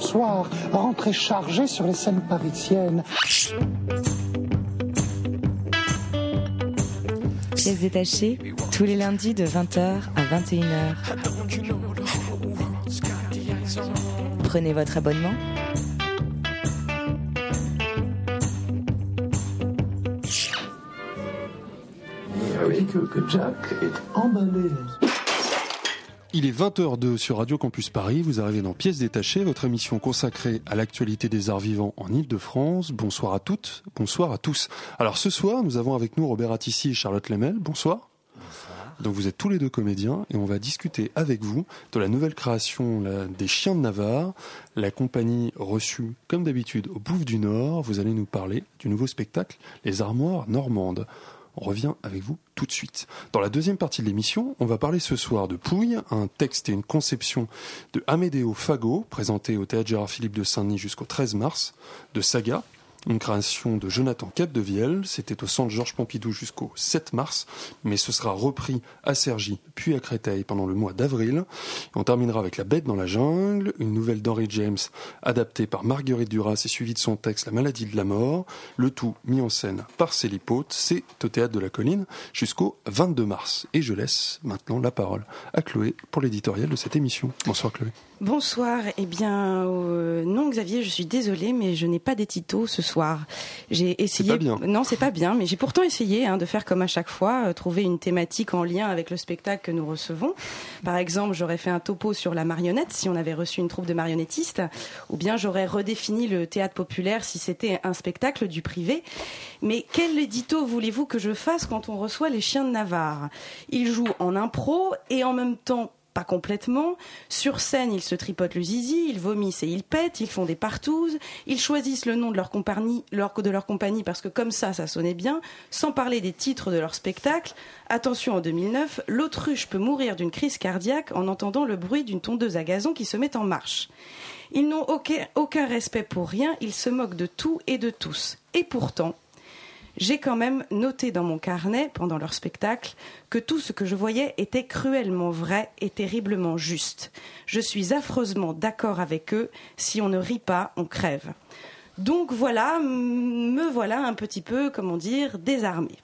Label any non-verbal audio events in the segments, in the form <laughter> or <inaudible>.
soir, rentré chargé sur les scènes parisiennes. Pièces détachées, tous les lundis de 20h à 21h. Prenez votre abonnement. Oui, que, que Jack est emballé. Il est 20h02 sur Radio Campus Paris. Vous arrivez dans Pièces détachées, votre émission consacrée à l'actualité des arts vivants en Ile-de-France. Bonsoir à toutes, bonsoir à tous. Alors ce soir, nous avons avec nous Robert Attissi et Charlotte Lemel. Bonsoir. Bonsoir. Donc vous êtes tous les deux comédiens et on va discuter avec vous de la nouvelle création la- des Chiens de Navarre, la compagnie reçue comme d'habitude au Bouffe du Nord. Vous allez nous parler du nouveau spectacle Les Armoires Normandes. On revient avec vous tout de suite. Dans la deuxième partie de l'émission, on va parler ce soir de Pouille, un texte et une conception de Amédéo Fago, présenté au Théâtre Gérard Philippe de Saint-Denis jusqu'au 13 mars, de Saga, une création de Jonathan Capdevielle. C'était au Centre Georges Pompidou jusqu'au 7 mars, mais ce sera repris à Cergy, puis à Créteil pendant le mois d'avril. On terminera avec La Bête dans la jungle, une nouvelle d'Henry James adaptée par Marguerite Duras et suivie de son texte La maladie de la mort. Le tout mis en scène par Célie Pote. C'est au Théâtre de la Colline jusqu'au 22 mars. Et je laisse maintenant la parole à Chloé pour l'éditorial de cette émission. Bonsoir Chloé. Bonsoir. Eh bien, euh, non, Xavier, je suis désolée, mais je n'ai pas d'étito ce soir. J'ai essayé. pas bien. Non, c'est pas bien, mais j'ai pourtant essayé hein, de faire comme à chaque fois, euh, trouver une thématique en lien avec le spectacle que nous recevons. Par exemple, j'aurais fait un topo sur la marionnette si on avait reçu une troupe de marionnettistes, ou bien j'aurais redéfini le théâtre populaire si c'était un spectacle du privé. Mais quel édito voulez-vous que je fasse quand on reçoit les chiens de Navarre? Ils jouent en impro et en même temps pas complètement. Sur scène, ils se tripotent le zizi, ils vomissent et ils pètent, ils font des partouzes, ils choisissent le nom de leur compagnie, leur, de leur compagnie parce que comme ça, ça sonnait bien, sans parler des titres de leur spectacle. Attention, en 2009, l'autruche peut mourir d'une crise cardiaque en entendant le bruit d'une tondeuse à gazon qui se met en marche. Ils n'ont aucun respect pour rien, ils se moquent de tout et de tous. Et pourtant, j'ai quand même noté dans mon carnet, pendant leur spectacle, que tout ce que je voyais était cruellement vrai et terriblement juste. Je suis affreusement d'accord avec eux, si on ne rit pas, on crève. Donc voilà, me voilà un petit peu, comment dire, désarmée.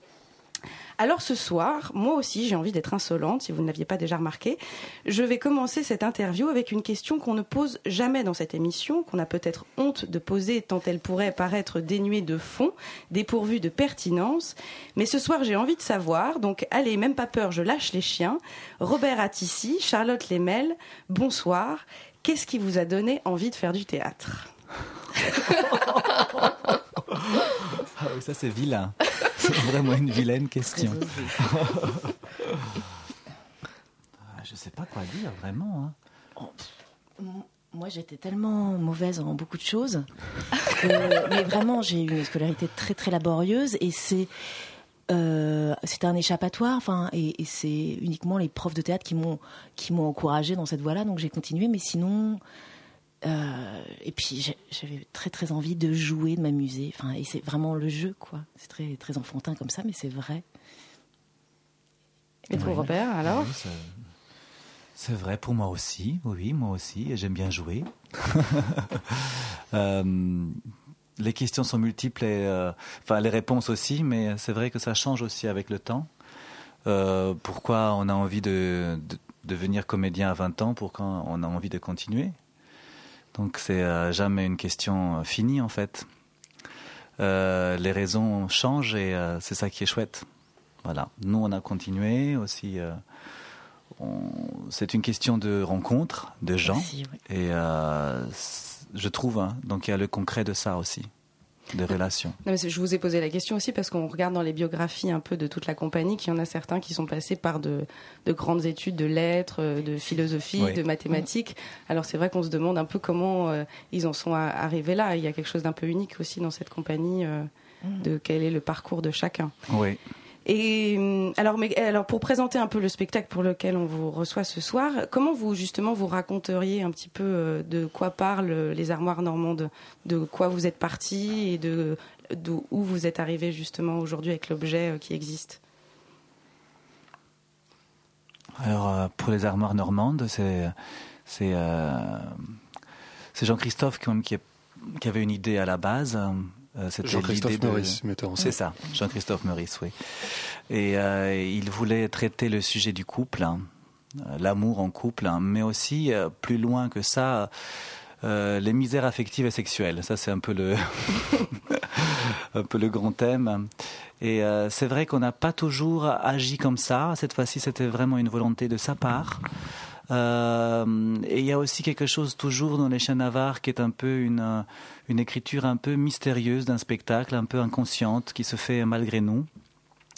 Alors ce soir, moi aussi j'ai envie d'être insolente, si vous ne l'aviez pas déjà remarqué. Je vais commencer cette interview avec une question qu'on ne pose jamais dans cette émission, qu'on a peut-être honte de poser tant elle pourrait paraître dénuée de fond, dépourvue de pertinence. Mais ce soir j'ai envie de savoir, donc allez, même pas peur, je lâche les chiens. Robert Attissi, Charlotte Lemel, bonsoir. Qu'est-ce qui vous a donné envie de faire du théâtre? <laughs> <laughs> Ah oui, ça c'est vilain. C'est vraiment une vilaine question. Ah, Je sais pas quoi dire vraiment. hein. Moi, j'étais tellement mauvaise en beaucoup de choses. <laughs> que- mais vraiment, j'ai eu une scolarité très très laborieuse et c'est euh, c'était un échappatoire. Enfin, et, et c'est uniquement les profs de théâtre qui m'ont qui m'ont encouragée dans cette voie-là. Donc j'ai continué. Mais sinon, puis j'ai- j'avais très très envie de jouer, de m'amuser. Enfin, et c'est vraiment le jeu, quoi. C'est très très enfantin comme ça, mais c'est vrai. Et pour Robert, alors? Oui, c'est- vrai pour moi aussi, oui, moi aussi, et j'aime bien jouer. <laughs> Euh, les questions sont multiples et euh, enfin les réponses aussi, mais c'est vrai que ça change aussi avec le temps. Euh, pourquoi on a envie de, de devenir comédien à 20 ans? Pourquoi on a envie de continuer? Donc c'est euh, jamais une question euh, finie en fait. Euh, les raisons changent et euh, c'est ça qui est chouette. Voilà. Nous, on a continué aussi. euh, c'est une question de rencontre, de gens. Et je trouve, hein, donc il y a le concret de ça aussi, des relations. Non, mais c'est- je vous ai posé la question aussi parce qu'on regarde dans les biographies un peu de toute la compagnie qu'il y en a certains qui sont passés par de, de grandes études de lettres, euh, de philosophie, Oui. de mathématiques. Alors c'est vrai qu'on se demande un peu comment euh, ils en sont arrivés là. Il y a quelque chose d'un peu unique aussi dans cette compagnie euh, de quel est le parcours de chacun. Oui. Et hum, alors, pour présenter un peu le spectacle pour lequel on vous reçoit ce soir, comment vous justement vous raconteriez un petit peu euh, de quoi parlent euh, les armoires normandes, de quoi vous êtes parti et de vous êtes arrivé justement aujourd'hui avec l'objet euh, qui existe? Alors, pour les armoires normandes, c'est Jean-Christophe qui, avait une idée à la base. Jean-Christophe Maurice, metteur en C'est ça, Jean-Christophe Maurice, oui. Et il voulait traiter le sujet du couple, hein, l'amour en couple, hein, mais aussi plus loin que ça euh, les misères affectives et sexuelles. Ça, c'est un peu le, <laughs> un peu le grand thème. Et euh, c'est vrai qu'on n'a pas toujours agi comme ça. Cette fois-ci, c'était vraiment une volonté de sa part. Euh, et il y a aussi quelque chose toujours dans les chiens navarres qui est un peu une, une écriture un peu mystérieuse d'un spectacle, un peu inconsciente, qui se fait malgré nous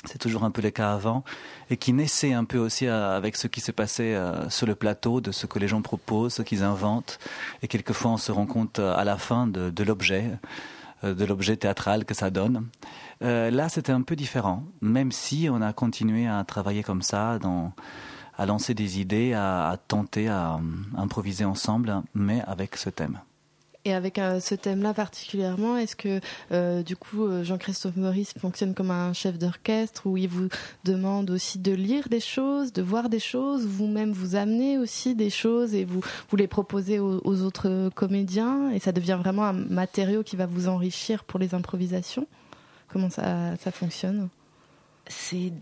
c'est toujours un peu le cas avant, et qui naissait un peu aussi euh, avec ce qui se passait euh, sur le plateau, de ce que les gens proposent, ce qu'ils inventent, et quelquefois on se rend compte euh, à la fin de, l'objet, de l'objet théâtral que ça donne. là, c'était un peu différent, même si on a continué à travailler comme ça, à lancer des idées, à tenter, à improviser ensemble, mais avec ce thème. Et avec euh, ce thème-là particulièrement, est-ce que euh, du coup euh, Jean-Christophe Maurice fonctionne comme un chef d'orchestre où il vous demande aussi de lire des choses, de voir des choses, vous-même vous amenez aussi des choses et vous, vous les proposez aux, autres comédiens et ça devient vraiment un matériau qui va vous enrichir pour les improvisations? Comment ça, ça fonctionne? C'est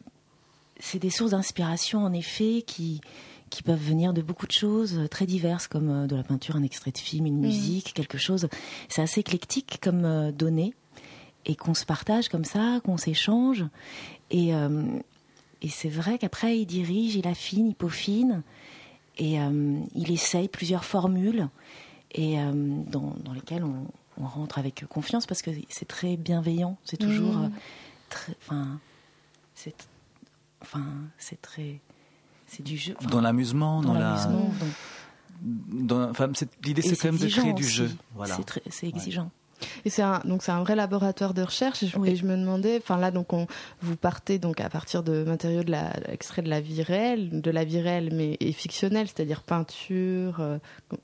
des sources d'inspiration en effet qui qui peuvent venir de beaucoup de choses euh, très diverses, comme euh, de la peinture, un extrait de film, une mm. musique, quelque chose. C'est assez éclectique comme euh, données et qu'on se partage comme ça, qu'on s'échange. Et, et c'est vrai qu'après, il dirige, il affine, il peaufine et il essaye plusieurs formules et dans, dans, lesquelles on, on, rentre avec confiance parce que c'est très bienveillant. C'est toujours mm. très, enfin, c'est, enfin, c'est très c'est du jeu. dans l'amusement, dans, la. enfin, l'idée, c'est quand même de créer du jeu. Voilà. C'est exigeant. Et c'est un, donc c'est un vrai laboratoire de recherche. Et je, me demandais, enfin là, donc on, vous partez donc à partir de matériaux de la, extraits de la vie réelle, de la vie réelle mais et fictionnelle, c'est-à-dire peinture, euh,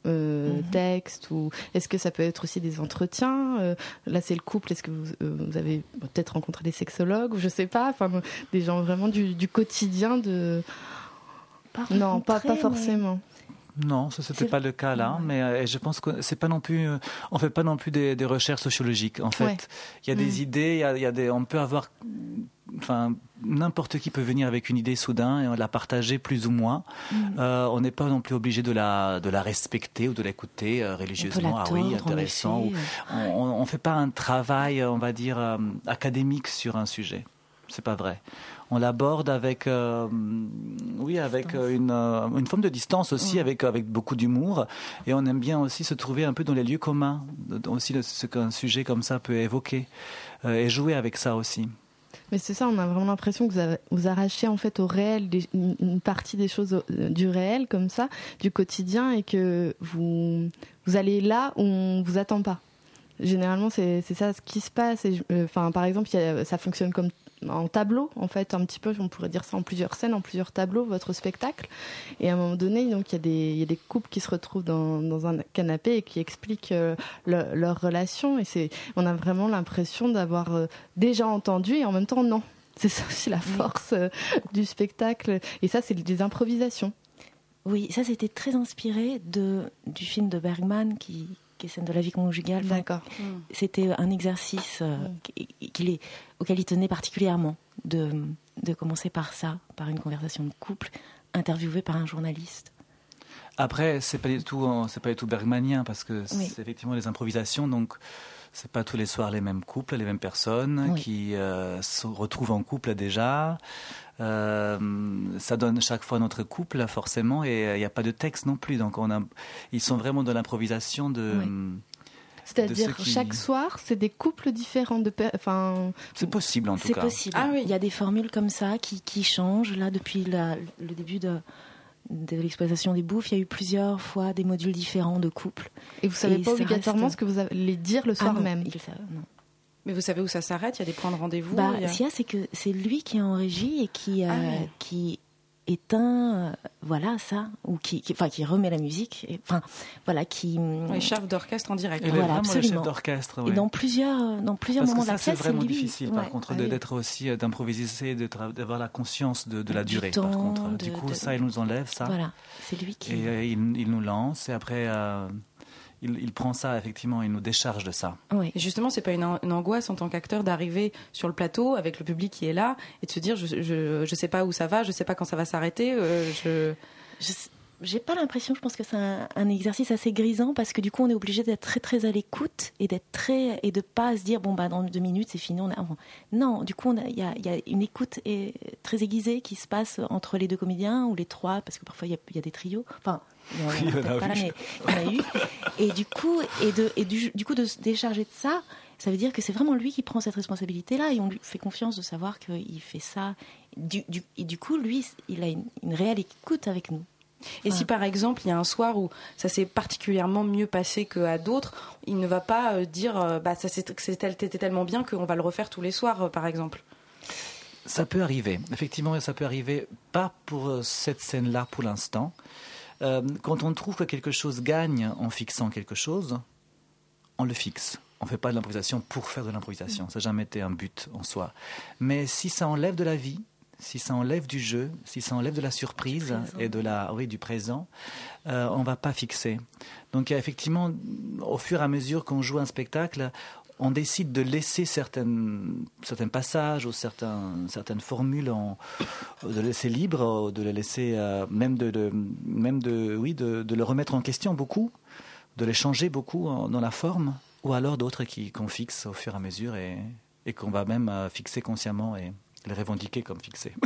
euh, mhm. texte, ou est-ce que ça peut être aussi des entretiens euh, Là, c'est le couple. Est-ce que vous, vous avez peut-être rencontré des sexologues ou je sais pas, enfin des gens vraiment du, du quotidien de non, pas, pas forcément. Non, ce n'était pas le cas là, mais euh, je pense que c'est pas non plus, euh, on fait pas non plus des, recherches sociologiques. En fait, il y a des mm. idées, il y a, des, on peut avoir, enfin, n'importe qui peut venir avec une idée soudain et on la partager plus ou moins. Mm. Euh, on n'est pas non plus obligé de la, de la respecter ou de l'écouter religieusement. ah oui, intéressant. on, ne fait pas un travail, on va dire, académique sur un sujet. C'est pas vrai on l'aborde avec, euh, oui, avec euh, une, euh, une, forme de distance aussi, avec, avec beaucoup d'humour. Et on aime bien aussi se trouver un peu dans les lieux communs, aussi ce qu'un sujet comme ça peut évoquer, et jouer avec ça aussi. Mais c'est ça, on a vraiment l'impression que vous, avez, vous, arrachez en fait au réel une partie des choses du réel comme ça, du quotidien, et que vous, vous allez là où on vous attend pas généralement c'est ça ce qui se passe enfin par exemple ça fonctionne comme en tableau, en fait, un petit peu, on pourrait dire ça en plusieurs scènes, en plusieurs tableaux, votre spectacle. Et à un moment donné, donc il y a des, y a des couples qui se retrouvent dans, dans un canapé et qui expliquent euh, leur relation. Et c'est, on a vraiment l'impression d'avoir euh, déjà entendu et en même temps non. C'est ça aussi la force euh, du spectacle. Et ça, c'est des improvisations. Oui, ça c'était très inspiré de, du film de Bergman qui, qui est scène de la vie conjugale. D'accord. C'était un exercice euh, est, auquel il tenait particulièrement de, de commencer par ça, par une conversation de couple, interviewée par un journaliste. Après, c'est pas du tout, c'est pas du tout bergmanien parce que c'est effectivement les improvisations, donc c'est pas tous les soirs les mêmes couples, les mêmes personnes qui euh, se retrouvent en couple déjà. Euh, ça donne chaque fois notre couple forcément et il euh, n'y a pas de texte non plus. Donc on a, ils sont vraiment dans l'improvisation de. C'est-à-dire chaque soir, c'est des couples différents de, enfin. C'est possible en tout cas. C'est possible. Ah oui. Il y a des formules comme ça qui, qui changent là depuis le début de de l'exploitation des bouffes, il y a eu plusieurs fois des modules différents de couples. Et vous savez pas obligatoirement ce que vous allez dire le soir ah même. non. Mais vous savez où ça s'arrête? Il y a des points de rendez-vous bah, Ce qu'il y a, c'est que c'est lui qui est en régie et qui, euh, ah qui éteint, euh, voilà ça, ou qui, enfin, qui remet la musique, et, enfin, voilà, qui. Les chefs d'orchestre en direct. Et voilà, absolument. d'orchestre. Et dans plusieurs, dans plusieurs moments de la c'est vraiment difficile, par contre, ah d'être aussi, euh, d'improviser, d'avoir la conscience de, de la durée. par contre, du coup, ça, il nous enlève ça. Voilà, c'est lui qui. Et il, il, nous lance, et après il, prend ça, effectivement, il nous décharge de ça. Oui. Et justement, c'est pas une, angoisse en tant qu'acteur d'arriver sur le plateau avec le public qui est là et de se dire je, je, je sais pas où ça va, je sais pas quand ça va s'arrêter. Euh, je... je j'ai pas l'impression, je pense que c'est un, exercice assez grisant parce que du coup on est obligé d'être très très à l'écoute et d'être très et de pas se dire bon bah dans deux minutes c'est fini. On a... Non, du coup il y a, y a, une écoute et, très aiguisée qui se passe entre les deux comédiens ou les trois parce que parfois il y, y, a des trios. Enfin, il y en a, pas là, mais il y en a eu. Et du coup et de et du, du coup de se décharger de ça, ça veut dire que c'est vraiment lui qui prend cette responsabilité-là et on lui fait confiance de savoir qu'il fait ça. Du, du, et du coup, lui, il a une, une réelle écoute avec nous. Et si par exemple il y a un soir où ça s'est particulièrement mieux passé qu'à d'autres, il ne va pas euh, dire euh, bah ça c'était tellement bien qu'on va le refaire tous les soirs euh, par exemple. Ça peut arriver, effectivement, ça peut arriver, pas pour cette scène-là pour l'instant. quand on trouve que quelque chose gagne en fixant quelque chose, on le fixe. On ne fait pas de l'improvisation pour faire de l'improvisation. Ça n'a jamais été un but en soi. Mais si ça enlève de la vie, si ça enlève du jeu, si ça enlève de la surprise et de la, oui, du présent, euh, on va pas fixer. Donc effectivement, au fur et à mesure qu'on joue un spectacle, on décide de laisser certaines, certains passages ou certains, certaines formules, en, de laisser libre, de les laisser, euh, même, de, même de, oui, de, de, le remettre en question beaucoup, de les changer beaucoup dans la forme, ou alors d'autres qu'on fixe au fur et à mesure et, et qu'on va même euh, fixer consciemment et, les revendiquer comme fixés. <laughs>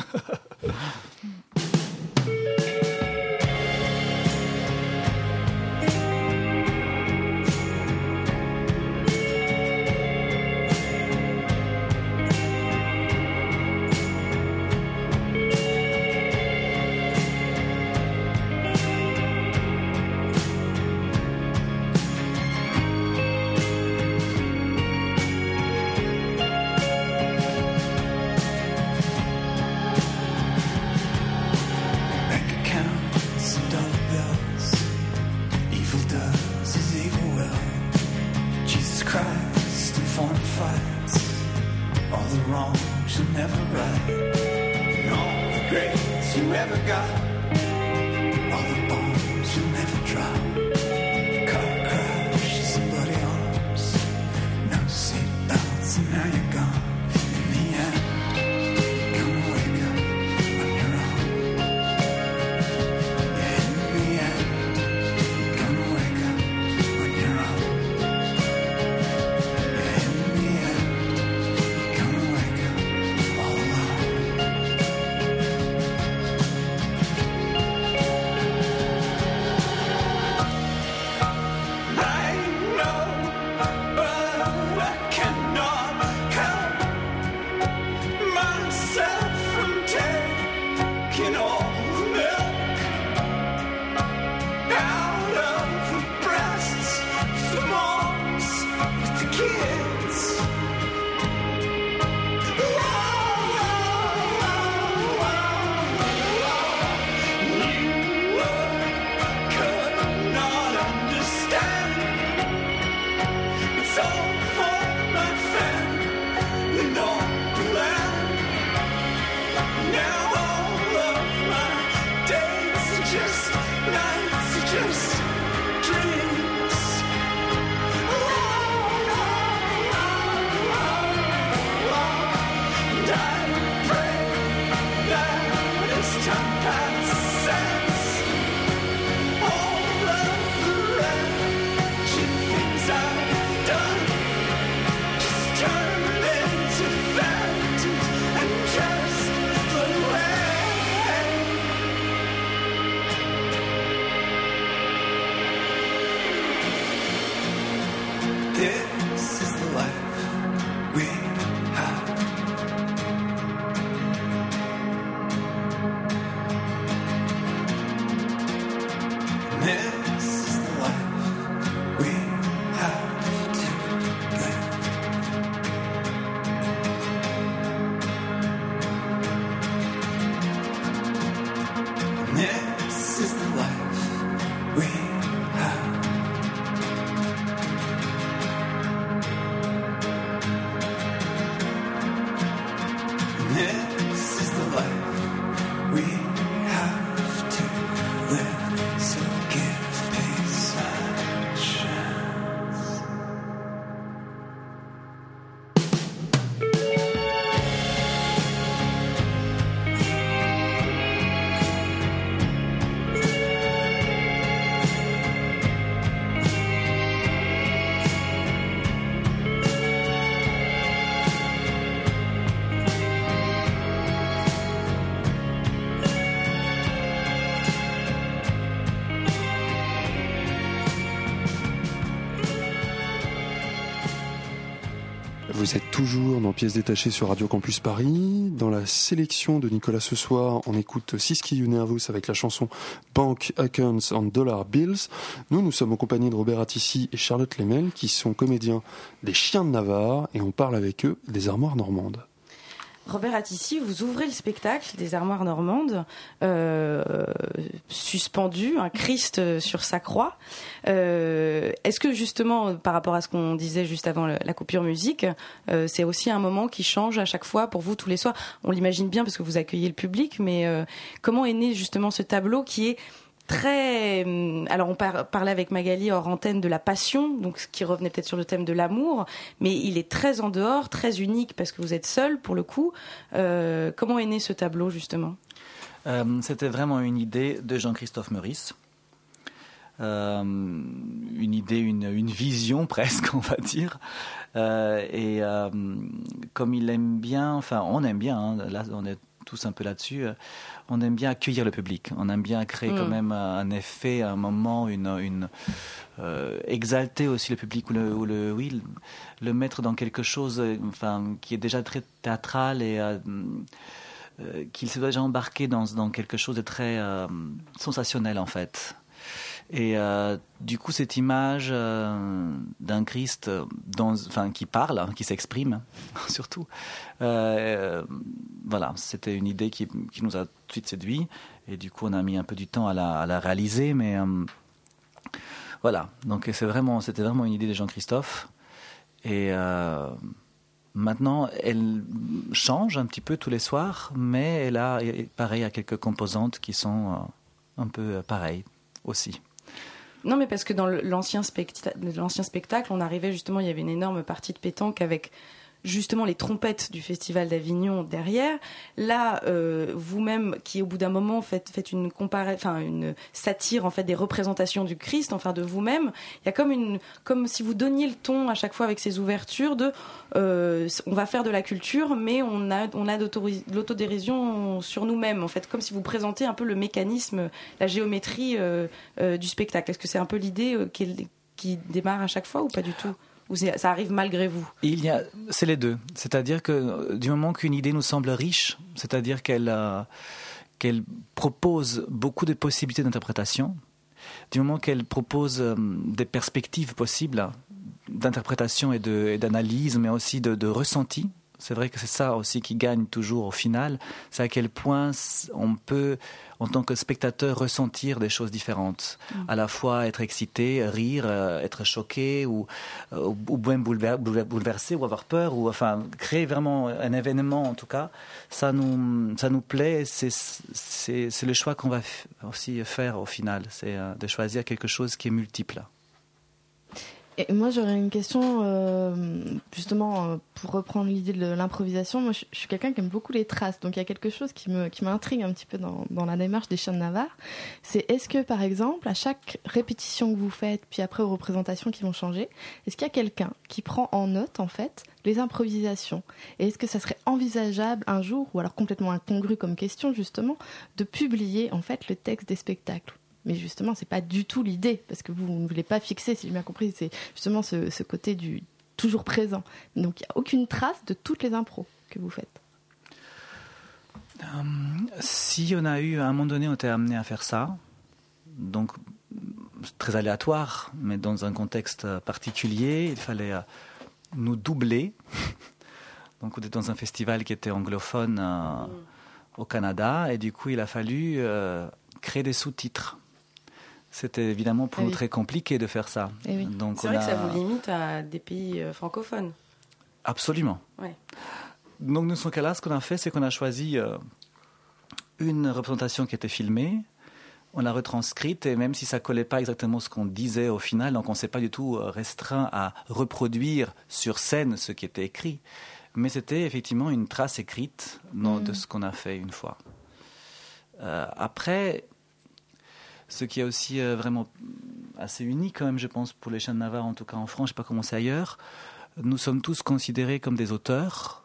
regrets you ever got, all the bones you never dropped. Car crash, bloody arms, no seatbelts, and now you. Vous êtes toujours dans Pièces détachées sur Radio Campus Paris. Dans la sélection de Nicolas ce soir, on écoute Siski Nervous avec la chanson Bank Accounts and Dollar Bills. Nous, nous sommes en compagnie de Robert Attissi et Charlotte Lemel, qui sont comédiens des Chiens de Navarre, et on parle avec eux des armoires normandes. Robert Attissi, vous ouvrez le spectacle des armoires normandes, euh, suspendu, un Christ sur sa croix. Euh, Est-ce que justement, par rapport à ce qu'on disait juste avant la coupure musique, euh, c'est aussi un moment qui change à chaque fois pour vous tous les soirs? On l'imagine bien parce que vous accueillez le public, mais euh, comment est né justement ce tableau qui est très. Hum, alors, on parlait avec Magali hors antenne de la passion, donc ce qui revenait peut-être sur le thème de l'amour, mais il est très en dehors, très unique parce que vous êtes seul pour le coup. Euh, comment est né ce tableau justement? Euh, C'était vraiment une idée de Jean-Christophe Meurice. Euh, une idée, une, vision <laughs> presque, on va dire. Et comme il aime bien, enfin, on aime bien, hein, là, on est tous un peu là-dessus on aime bien accueillir le public. On aime bien créer quand mm. même un effet, un moment, une, une euh, exalter aussi le public ou le, le oui, le, mettre dans quelque chose, enfin, qui est déjà très théâtral et euh, euh, qu'il s'est déjà embarqué dans, dans quelque chose de très sensationnel en fait. Et euh, du coup, cette image euh, d'un Christ dans, enfin, qui parle, hein, qui s'exprime, <laughs> surtout, euh, voilà, c'était une idée qui, qui, nous a tout de suite séduit. Et du coup, on a mis un peu du temps à la, à la réaliser, mais voilà. Donc, c'est vraiment, c'était vraiment une idée de Jean-Christophe. Et maintenant, elle change un petit peu tous les soirs, mais elle a, pareil, à quelques composantes qui sont un peu pareilles aussi. Non, mais parce que dans l'ancien spectacle, on arrivait justement, il y avait une énorme partie de pétanque avec justement les trompettes du Festival d'Avignon derrière. Là, euh, vous-même, qui au bout d'un moment faites, une satire en fait des représentations du Christ, enfin de vous-même, il y a comme une, comme si vous donniez le ton à chaque fois avec ces ouvertures de, euh, on va faire de la culture, mais on a, on a de l'autodérision sur nous-mêmes en fait, comme si vous présentez un peu le mécanisme, la géométrie euh, du spectacle. Est-ce que c'est un peu l'idée qui, qui démarre à chaque fois ou pas du tout? Ça arrive malgré vous? Il y a, c'est les deux. C'est-à-dire que euh, du moment qu'une idée nous semble riche, c'est-à-dire qu'elle euh, qu'elle propose beaucoup de possibilités d'interprétation, du moment qu'elle propose euh, des perspectives possibles d'interprétation et, d'analyse, mais aussi de ressenti, c'est vrai que c'est ça aussi qui gagne toujours au final, c'est à quel point on peut, en tant que spectateur, ressentir des choses différentes. Mm. À la fois être excité, rire, euh, être choqué, ou, euh, ou bien bouleversé, ou avoir peur, ou enfin créer vraiment un événement en tout cas. Ça nous, ça nous plaît, c'est le choix qu'on va aussi faire au final, c'est euh, de choisir quelque chose qui est multiple. Et moi, j'aurais une question, euh, justement, euh, pour reprendre l'idée de l'improvisation. Moi, je, suis quelqu'un qui aime beaucoup les traces. Donc, il y a quelque chose qui m'intrigue un petit peu dans, dans la démarche des chiens de Navarre. C'est est-ce que, par exemple, à chaque répétition que vous faites, puis après aux représentations qui vont changer, est-ce qu'il y a quelqu'un qui prend en note, en fait, les improvisations? Et est-ce que ça serait envisageable un jour, ou alors complètement incongru comme question, justement, de publier, en fait, le texte des spectacles? Mais justement, c'est pas du tout l'idée, parce que vous ne voulez pas fixer, si j'ai bien compris, c'est justement ce, côté du toujours présent. Donc il n'y a aucune trace de toutes les impros que vous faites. Euh, si on a eu, à un moment donné, on était amené à faire ça, donc très aléatoire, mais dans un contexte particulier, il fallait euh, nous doubler. <laughs> Donc on était dans un festival qui était anglophone euh, au Canada, et du coup il a fallu créer des sous-titres c'était évidemment pour ah nous très compliqué de faire ça. Eh Donc c'est vrai que ça vous limite à des pays euh, francophones. Absolument. Donc nous, ce cas-là, ce qu'on a fait, c'est qu'on a choisi euh, une représentation qui était filmée, on l'a retranscrite et même si ça collait pas exactement ce qu'on disait au final, donc on s'est pas du tout euh, restreint à reproduire sur scène ce qui était écrit, mais c'était effectivement une trace écrite de mm. ce qu'on a fait une fois. après, ce qui est aussi euh, vraiment assez unique quand même, je pense, pour les chiens de Navarre, en tout cas en France, je ne sais pas comment c'est ailleurs. Nous sommes tous considérés comme des auteurs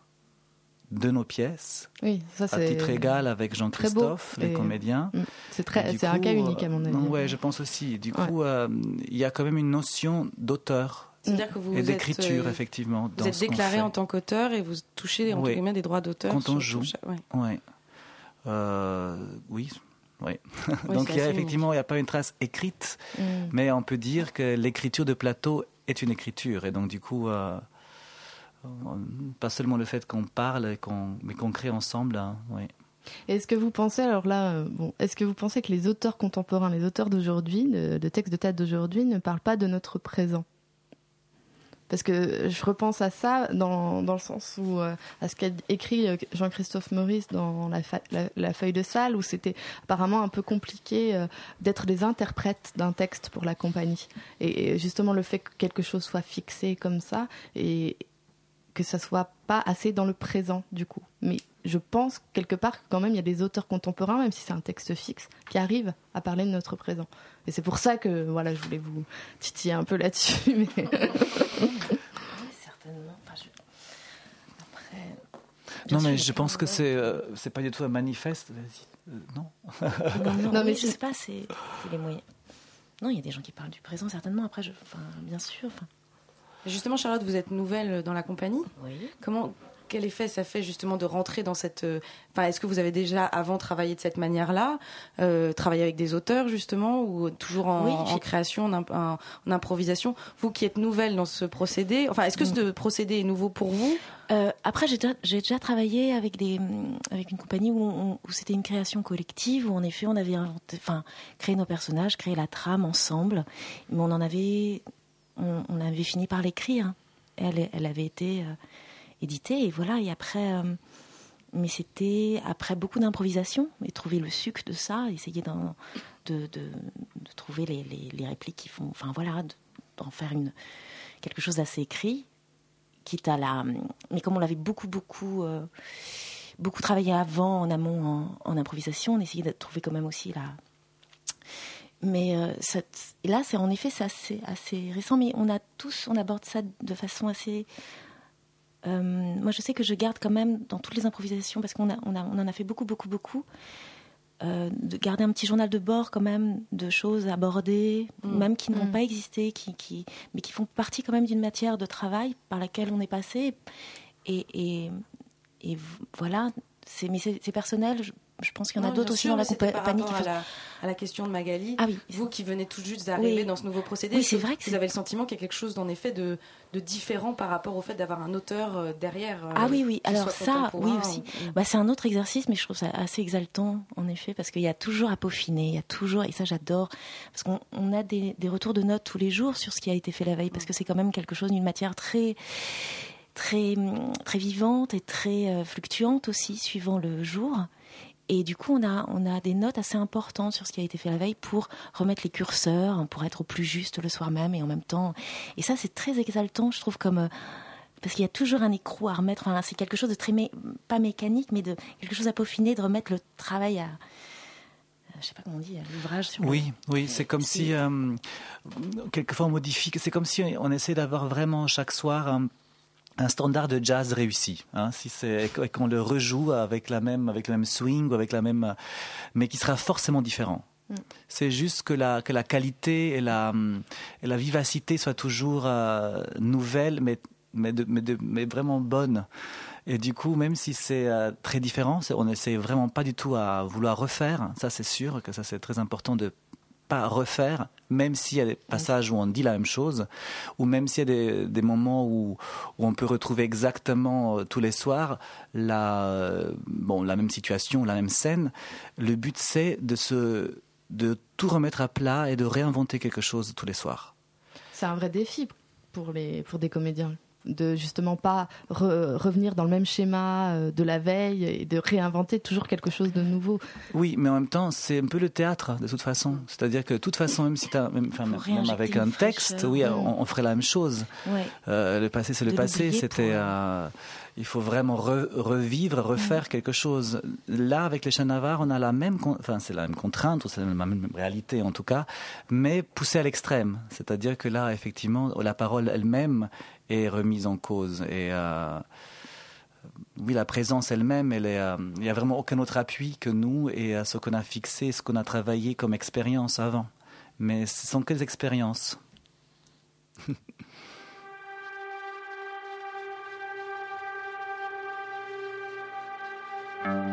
de nos pièces, oui, ça, à titre égal avec Jean-Christophe, les comédiens. Mm, c'est un cas unique à mon avis. Oui, je pense aussi. Du coup, euh, il y a quand même une notion d'auteur C'est-à-dire que vous et d'écriture, euh, effectivement. Vous dans êtes déclaré en tant qu'auteur et vous touchez entre Oui. guillemets des droits d'auteur. Quand on joue. ouais. Ouais. Euh, oui. Oui. Oui, <laughs> Donc c'est il y a, assez effectivement, il n'y a pas une trace écrite, Mm. mais on peut dire que l'écriture de plateau est une écriture. Et donc du coup, euh, on- pas seulement le fait qu'on parle, mais qu'on crée ensemble. hein, oui. Est-ce que vous pensez, alors là, euh, bon, est-ce que vous pensez que les auteurs contemporains, les auteurs d'aujourd'hui, de, de textes de théâtre d'aujourd'hui, ne parlent pas de notre présent? Parce que je repense à ça dans, dans le sens où, euh, à ce qu'a écrit euh, Jean-Christophe Maurice dans la, la- feuille de salle, où c'était apparemment un peu compliqué euh, d'être des interprètes d'un texte pour la compagnie. Et, justement, le fait que quelque chose soit fixé comme ça, et que ça soit pas assez dans le présent, du coup. Mais je pense quelque part que quand même il y a des auteurs contemporains, même si c'est un texte fixe, qui arrivent à parler de notre présent. Et c'est pour ça que voilà, je voulais vous titiller un peu là-dessus. <laughs> Oui, certainement. Enfin, je- Après. Non, mais je pense que c'est euh, c'est pas du tout un manifeste. Vas-y. Euh, non. Non, non, <laughs> Non, mais je sais pas, c'est c'est les moyens. Non, il y a des gens qui parlent du présent, certainement. Après, je... enfin, bien sûr. Enfin, Justement, Charlotte, vous êtes nouvelle dans la compagnie. oui. Comment, quel effet ça fait justement de rentrer dans cette. euh, Enfin, est-ce que vous avez déjà avant travaillé de cette manière-là, euh, travaillé avec des auteurs justement, ou toujours en, Oui, en j'ai- création, en, imp- en- en improvisation? Vous qui êtes nouvelle dans ce procédé, enfin, est-ce que Mm. ce procédé est nouveau pour vous? Euh, après, j'ai déjà, travaillé avec, des, avec une compagnie où, c'était une création collective, où en effet on avait inventé, enfin, créé nos personnages, créé la trame ensemble, mais on en avait, on, on avait fini par l'écrire. Elle, elle avait été euh, éditée et voilà. Et après, euh, mais c'était après beaucoup d'improvisation et trouver le sucre de ça, essayer de, de, trouver les, les, répliques qui font, enfin voilà, de- d'en faire une quelque chose d'assez écrit quitte à la. Mais comme on l'avait beaucoup, beaucoup, euh, beaucoup travaillé avant, en amont, en, improvisation, on essayait de trouver quand même aussi la. Mais euh, là, c'est en effet c'est assez, assez récent, mais on a tous, on aborde ça de façon assez. Euh, moi, je sais que je garde quand même dans toutes les improvisations, parce qu'on a, on a, on en a fait beaucoup, beaucoup, beaucoup, euh, de garder un petit journal de bord quand même de choses abordées, Mm. même qui ne vont Mm. pas exister, qui, qui, mais qui font partie quand même d'une matière de travail par laquelle on est passé. Et, et, et voilà, c'est, mais c'est, c'est personnel. Je, je pense qu'il y en a d'autres aussi sûr, dans la compagnie qui font. à la, à la question de Magali. Ah oui. Vous qui venez tout juste d'arriver Oui. dans ce nouveau procédé, Oui, est-ce c'est que vrai que vous avez le sentiment qu'il y a quelque chose d'en effet de, de différent par rapport au fait d'avoir un auteur euh, derrière. euh, Ah oui, oui. qui Alors ça, oui aussi. ou- Bah, c'est un autre exercice, mais je trouve ça assez exaltant, en effet, parce qu'il y a toujours à peaufiner, il y a toujours, et ça j'adore, parce qu'on on a des, des retours de notes tous les jours sur ce qui a été fait la veille, parce que c'est quand même quelque chose d'une matière très, très, très vivante et très euh, fluctuante aussi, suivant le jour. Et du coup, on a, on a des notes assez importantes sur ce qui a été fait la veille pour remettre les curseurs, pour être au plus juste le soir même et en même temps. Et ça, c'est très exaltant, je trouve, comme. euh, parce qu'il y a toujours un écrou à remettre. Enfin, c'est quelque chose de très, mé- pas mécanique, mais de quelque chose à peaufiner, de remettre le travail à. Je sais pas comment on dit, à l'ouvrage sur le- Oui, oui, c'est comme si euh, quelquefois on modifie. C'est comme si on essaie d'avoir vraiment chaque soir un, un standard de jazz réussi. Hein, si c'est et qu'on le rejoue avec la même avec le même swing ou avec la même, mais qui sera forcément différent. Mm. C'est juste que la que la qualité et la et la vivacité soient toujours euh, nouvelles, mais mais de, mais, de, mais vraiment bonnes. Et du coup, même si c'est euh, très différent, on essaie vraiment pas du tout à vouloir refaire. Ça, c'est sûr que ça c'est très important de pas refaire, même s'il y a des passages où on dit la même chose, ou même s'il y a des, des moments où, où on peut retrouver exactement euh, tous les soirs la, euh, bon, la même situation, la même scène. Le but, c'est de, se, de tout remettre à plat et de réinventer quelque chose tous les soirs. C'est un vrai défi pour, les, pour des comédiens de justement pas re- revenir dans le même schéma euh, de la veille et de réinventer toujours quelque chose de nouveau. Oui, mais en même temps, c'est un peu le théâtre, de toute façon. C'est-à-dire que de toute façon, même si même, avec un texte, oui, on, on ferait la même chose. Ouais. Euh, le passé, c'est le passé. C'était, euh, il faut vraiment re- revivre, refaire quelque chose. Là, avec les Navarre, on a la même, enfin, c'est la même contrainte, ou c'est la même réalité en tout cas, mais poussée à l'extrême. C'est-à-dire que là, effectivement, la parole elle-même est remise en cause. Et euh, oui, la présence elle-même, euh, il n'y a vraiment aucun autre appui que nous et à ce qu'on a fixé, ce qu'on a travaillé comme expérience avant. Mais ce sont que des expériences? <laughs>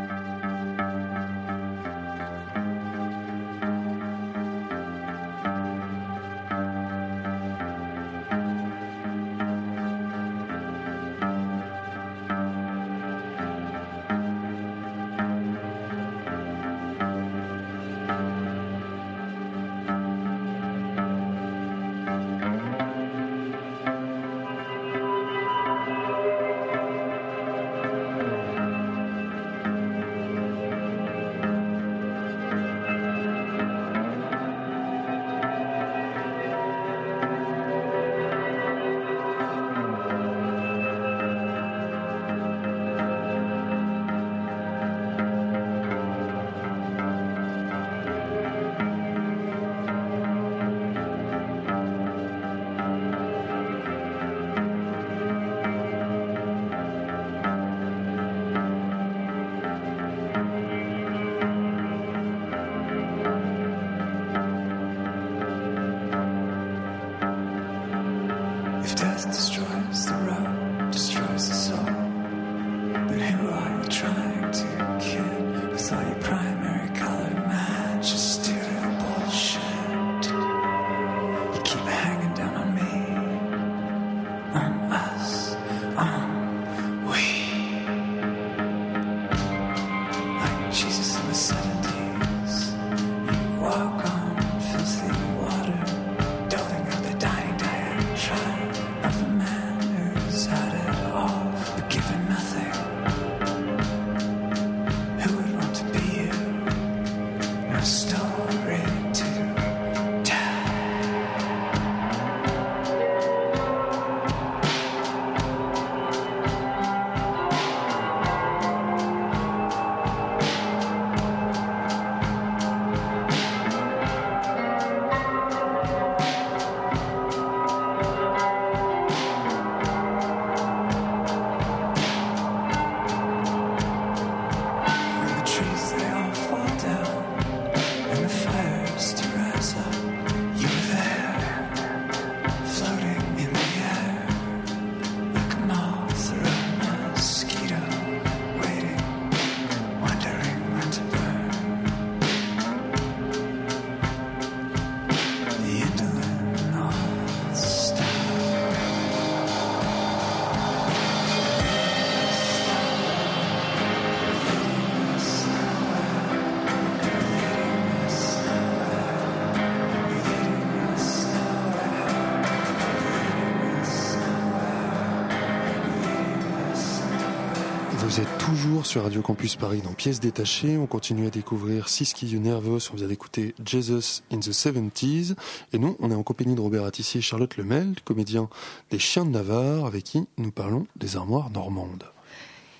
Vous êtes toujours sur Radio Campus Paris dans Pièces détachées. On continue à découvrir Siski You Nervous. On vient d'écouter Jesus in the 70s. Et nous, on est en compagnie de Robert Attissier et Charlotte Lemel, comédien des Chiens de Navarre, avec qui nous parlons des armoires normandes.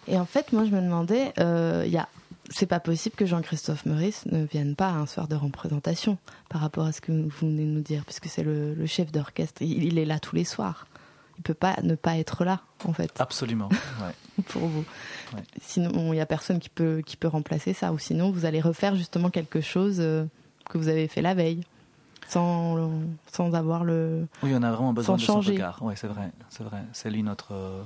Et en fait, moi, je me demandais, euh, y a, c'est pas possible que Jean-Christophe Meurice ne vienne pas à un soir de représentation par rapport à ce que vous venez de nous dire, puisque c'est le, chef d'orchestre. Il est là tous les soirs. Il peut pas ne pas être là, en fait, Absolument. <laughs> ouais. pour vous. Ouais. Sinon, il y a personne qui peut qui peut remplacer ça, ou sinon, vous allez refaire justement quelque chose euh, que vous avez fait la veille, sans sans avoir le. Oui, on a vraiment besoin de son changer. regard. Oui, c'est vrai, c'est vrai. C'est lui notre. euh,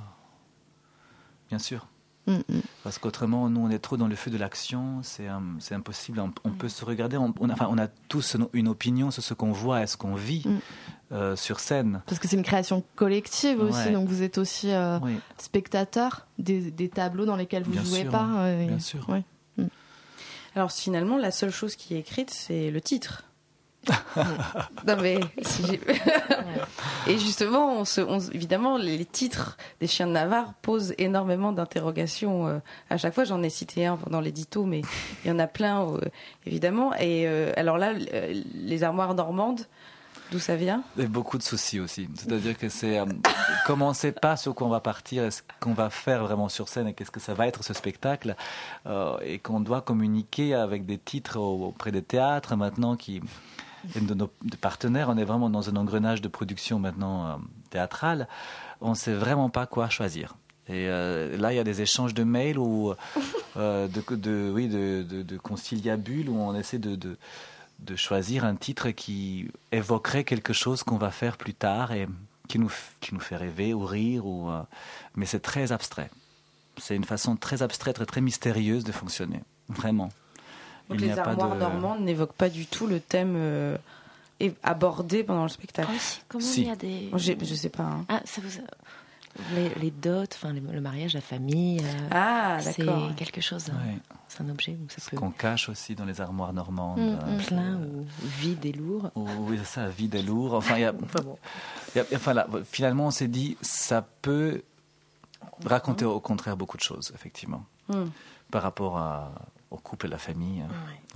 Bien sûr. Mm, mm. Parce qu'autrement, nous, on est trop dans le feu de l'action, c'est c'est impossible. On, on peut se regarder, on, on a, enfin, on a tous une opinion sur ce qu'on voit et ce qu'on vit Mm. euh, sur scène. Parce que c'est une création collective aussi, Ouais. donc vous êtes aussi euh, Oui, spectateur des, des tableaux dans lesquels vous Bien jouez sûr, pas. euh, bien et- sûr. ouais. Alors finalement, la seule chose qui est écrite, c'est le titre. Non mais si j'ai- <laughs> et justement, on se, on- évidemment, les titres des chiens de Navarre posent énormément d'interrogations. euh, à chaque fois, j'en ai cité un pendant l'édito, mais il y en a plein euh, évidemment. Et euh, alors là, les armoires normandes, d'où ça vient? Et beaucoup de soucis aussi. C'est-à-dire que c'est euh, comme on ne sait pas sur quoi on va partir, et ce qu'on va faire vraiment sur scène et qu'est-ce que ça va être ce spectacle, euh, et qu'on doit communiquer avec des titres au- auprès des théâtres maintenant qui et de nos partenaires. On est vraiment dans un engrenage de production maintenant euh, théâtrale. On ne sait vraiment pas quoi choisir. Et euh, là, il y a des échanges de mails ou euh, de, de, oui, de, de, de conciliabules où on essaie de, de, choisir un titre qui évoquerait quelque chose qu'on va faire plus tard et qui nous, qui nous fait rêver ou rire. Ou, mais c'est très abstrait. C'est une façon très abstraite, très, très mystérieuse de fonctionner. Vraiment. Donc Il les armoires de- normandes n'évoquent pas du tout le thème euh, abordé pendant le spectacle. Ah oui, comment Si. il y a des. Je sais pas. hein. Ah, ça vous. Les, les dots, enfin les- le mariage, la famille, euh, Ah, c'est quelque chose. hein. Ouais. C'est un objet où ça Ce peut qu'on cache aussi dans les armoires normandes. Mm, euh, mm. plein ou vide et lourd. ou- oui, ça, vide et lourd. Enfin, il y a, <laughs> bon. y a- enfin, là, finalement, on s'est dit, ça peut raconter au contraire beaucoup de choses, effectivement, Hmm. par rapport à- au couple et la famille.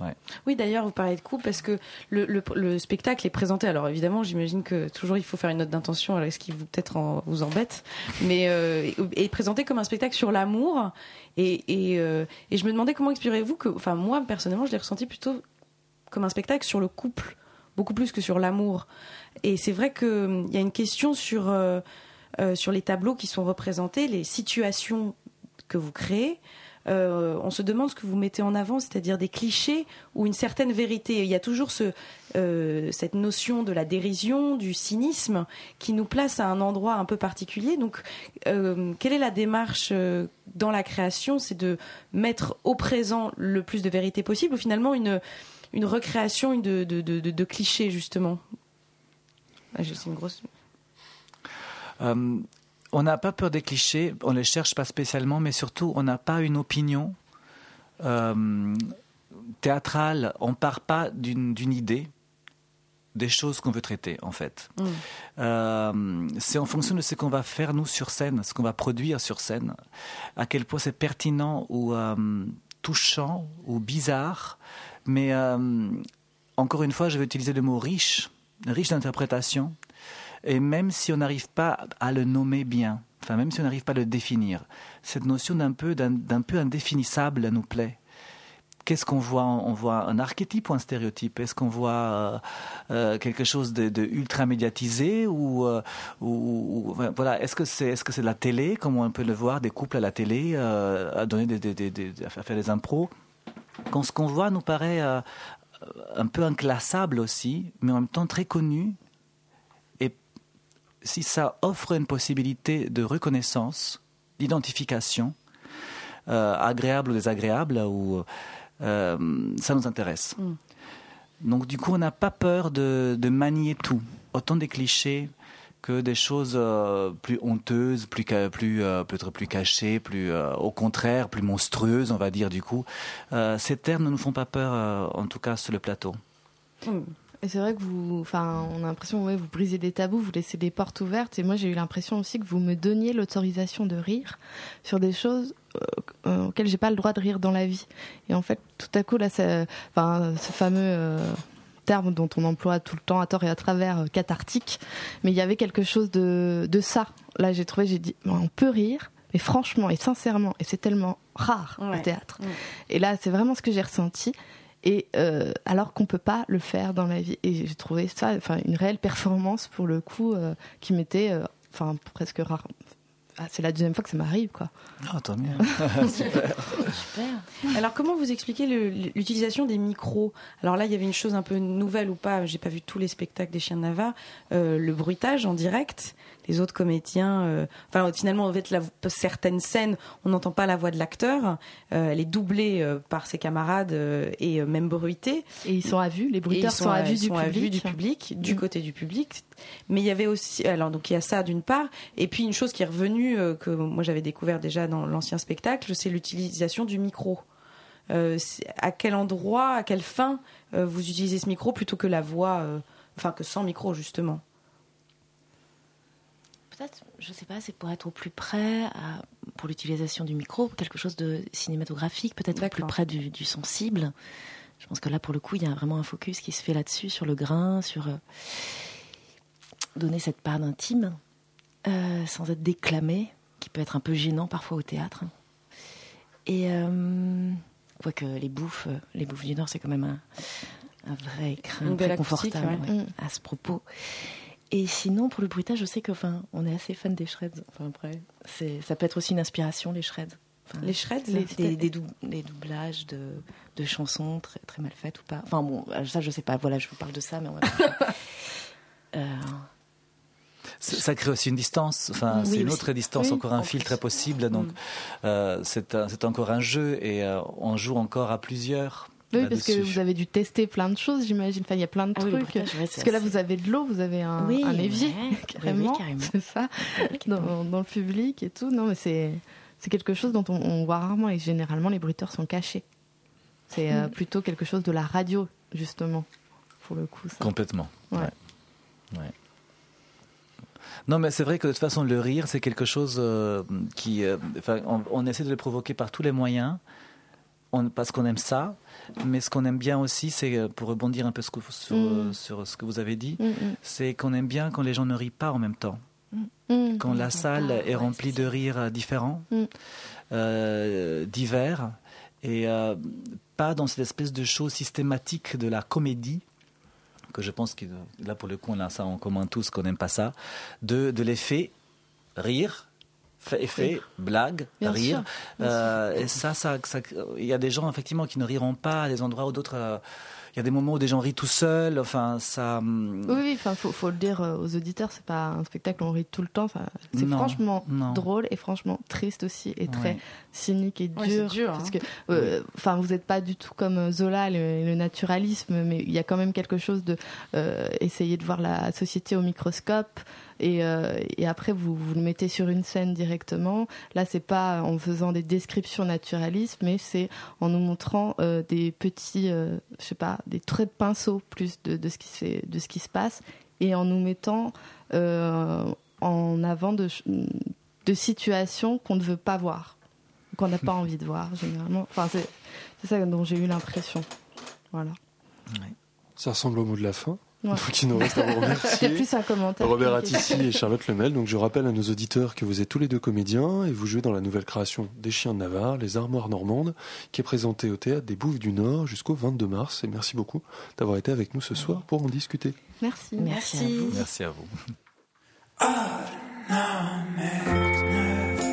Ouais. Oui, d'ailleurs, vous parlez de couple parce que le, le- le spectacle est présenté. Alors évidemment, j'imagine que toujours il faut faire une note d'intention, alors ce qui vous peut-être en- vous embête, <laughs> mais euh, est présenté comme un spectacle sur l'amour. Et, et, euh, et je me demandais comment expliquerez-vous que, enfin moi personnellement, je l'ai ressenti plutôt comme un spectacle sur le couple, beaucoup plus que sur l'amour. Et c'est vrai qu'il y a une question sur euh, sur les tableaux qui sont représentés, les situations que vous créez. Euh, on se demande ce que vous mettez en avant, c'est-à-dire des clichés ou une certaine vérité. Il y a toujours euh, cette notion de la dérision, du cynisme, qui nous place à un endroit un peu particulier. Donc, euh, quelle est la démarche dans la création? C'est de mettre au présent le plus de vérité possible ou finalement une, recréation de, clichés, justement? Ah, C'est une grosse. On n'a pas peur des clichés, on les cherche pas spécialement, mais surtout on n'a pas une opinion euh, théâtrale. On part pas d'une idée des choses qu'on veut traiter en fait. Mm. Euh, c'est en fonction de ce qu'on va faire nous sur scène, ce qu'on va produire sur scène, à quel point c'est pertinent ou euh, touchant ou bizarre. Mais euh, encore une fois, je vais utiliser le mot riche, riche d'interprétation. Et même si on n'arrive pas à le nommer bien, enfin même si on n'arrive pas à le définir, cette notion d'un peu, d'un, peu indéfinissable nous plaît. Qu'est-ce qu'on voit? On voit un archétype ou un stéréotype? Est-ce qu'on voit euh, euh, quelque chose de, ultra médiatisé ou, euh, voilà Est-ce que c'est est-ce que c'est de la télé comme on peut le voir des couples à la télé à donner des, des- des- à faire des impros? Quand ce qu'on voit nous paraît un peu inclassable aussi, mais en même temps très connu si ça offre une possibilité de reconnaissance, d'identification, euh, agréable ou désagréable, ou, euh, ça nous intéresse. Mm. Donc du coup, on n'a pas peur de, de manier tout, autant des clichés que des choses euh, plus honteuses, plus, plus peut-être plus cachées, plus au contraire, plus monstrueuses, on va dire du coup. Ces termes ne nous font pas peur, en tout cas sur le plateau. Mm. Et c'est vrai que vous, enfin, on a l'impression, ouais, vous brisez des tabous, vous laissez des portes ouvertes. Et moi, j'ai eu l'impression aussi que vous me donniez l'autorisation de rire sur des choses euh, auxquelles j'ai pas le droit de rire dans la vie. Et en fait, tout à coup, là, enfin, ce fameux euh, terme dont on emploie tout le temps à tort et à travers, euh, cathartique. Mais il y avait quelque chose de, de ça. Là, j'ai trouvé, j'ai dit, on peut rire. Mais franchement et sincèrement, et c'est tellement rare Ouais. au théâtre. Ouais. Et là, c'est vraiment ce que j'ai ressenti. Et euh, alors qu'on peut pas le faire dans la vie. Et j'ai trouvé ça, enfin, une réelle performance pour le coup euh, qui m'était, euh, enfin, presque rare. Ah, c'est la deuxième fois que ça m'arrive, quoi. Ah, tant mieux. <laughs> Super. Alors, comment vous expliquez l'utilisation des micros? Alors là, il y avait une chose un peu nouvelle ou pas. J'ai pas vu tous les spectacles des Chiens de Navarre. Euh, le bruitage en direct. Les autres comédiens. euh, Enfin, finalement, en fait, la, certaines scènes, on n'entend pas la voix de l'acteur. Euh, elle est doublée euh, par ses camarades et même bruitée. Et ils sont à vue, les bruiteurs sont, à vue ils du sont à public. vue du public, du Mm. côté du public. Mais il y avait aussi, alors donc il y a ça d'une part, et puis une chose qui est revenue que moi j'avais découvert déjà dans l'ancien spectacle, c'est l'utilisation du micro. À quel endroit, à quelle fin vous utilisez ce micro plutôt que la voix, enfin que sans micro justement? Peut-être, je sais pas, c'est pour être au plus près, à- pour l'utilisation du micro, quelque chose de cinématographique, peut-être au plus près du, du sensible. Je pense que là, pour le coup, il y a vraiment un focus qui se fait là-dessus, sur le grain, sur euh, donner cette part d'intime, euh, sans être déclamé, qui peut être un peu gênant parfois au théâtre. Et euh, quoique les bouffes, euh, les bouffes du Nord, c'est quand même un, un vrai écrin très confortable ouais. ouais, Mm. à ce propos. Et sinon, pour le bruitage, je sais que, enfin, on est assez fan des shreds. Enfin, après, c'est, ça peut être aussi une inspiration, les shreds. Enfin, Les shreds, les- des, des, dou- des doublages de, de chansons très, très mal faites ou pas. Enfin bon, ça je sais pas. Voilà, je vous parle de ça, mais on va. <laughs> euh, Ça ça crée aussi une distance, enfin, Oui, c'est une aussi. autre distance, Oui, encore un en filtre plus. possible, donc euh, c'est un- c'est encore un jeu et euh, on joue encore à plusieurs. Oui, parce que vous avez dû tester plein de choses, j'imagine. Enfin, il y a plein de ah oui, trucs. bruitage, ouais, c'est parce que là, vous avez de l'eau, vous avez un, Oui, un évier, ouais, <laughs> carrément. oui, carrément. C'est ça, dans, dans le public et tout. Non, mais c'est c'est quelque chose dont on, on voit rarement et généralement les bruiteurs sont cachés. C'est Mm. euh, plutôt quelque chose de la radio, justement, pour le coup. Ça. Complètement. Ouais. ouais. Ouais. Non, mais c'est vrai que de toute façon, le rire, c'est quelque chose euh, qui. euh, on essaie de le provoquer par tous les moyens, on- parce qu'on aime ça. Mais ce qu'on aime bien aussi, c'est, euh, pour rebondir un peu sur, Mm. euh, sur ce que vous avez dit, Mm, c'est qu'on aime bien quand les gens ne rient pas en même temps. mm, mm. Quand la salle pas, est remplie de rires euh, différents, Mm. euh, divers, et euh, pas dans cette espèce de show systématique de la comédie, que je pense que là pour le coup on a ça en commun tous, qu'on n'aime pas ça, de, de l'effet rire, effet, blague, Bien rire. sûr, Euh, et ça, ça, ça- il y a des gens effectivement qui ne riront pas à des endroits où d'autres. euh, il y a des moments où des gens rient tout seuls. Enfin, ça. hum, Oui, oui, enfin, faut, faut le dire euh, aux auditeurs, c'est pas un spectacle où on rit tout le temps. C'est franchement non. drôle et franchement triste aussi et très cynique et Ouais, dur. c'est dur, parce hein. que, euh, enfin, vous n'êtes pas du tout comme euh, Zola, le, le naturalisme, mais il y a quand même quelque chose de euh, essayer de voir la société au microscope. Et, euh, et après, vous, vous le mettez sur une scène directement. Là, c'est pas en faisant des descriptions naturalistes, mais c'est en nous montrant euh, des petits, euh, je sais pas, des traits de pinceau plus de, de ce qui se, de ce qui se passe, et en nous mettant euh, en avant de, de situations qu'on ne veut pas voir, qu'on n'a pas <laughs> envie de voir généralement. Enfin, c'est c'est ça dont j'ai eu l'impression. Voilà. Ça ressemble au mot de la fin. Ouais. Donc il nous reste à vous <laughs> C'était remercier. plus un commentaire. Robert. Attissi et Charlotte Lemel. Donc je rappelle à nos auditeurs que vous êtes tous les deux comédiens et vous jouez dans la nouvelle création des Chiens de Navarre, Les Armoires Normandes, qui est présentée au théâtre des Bouffes du Nord jusqu'au 22 mars. Et merci beaucoup d'avoir été avec nous ce soir pour en discuter. Merci. Merci, à vous. Merci à vous.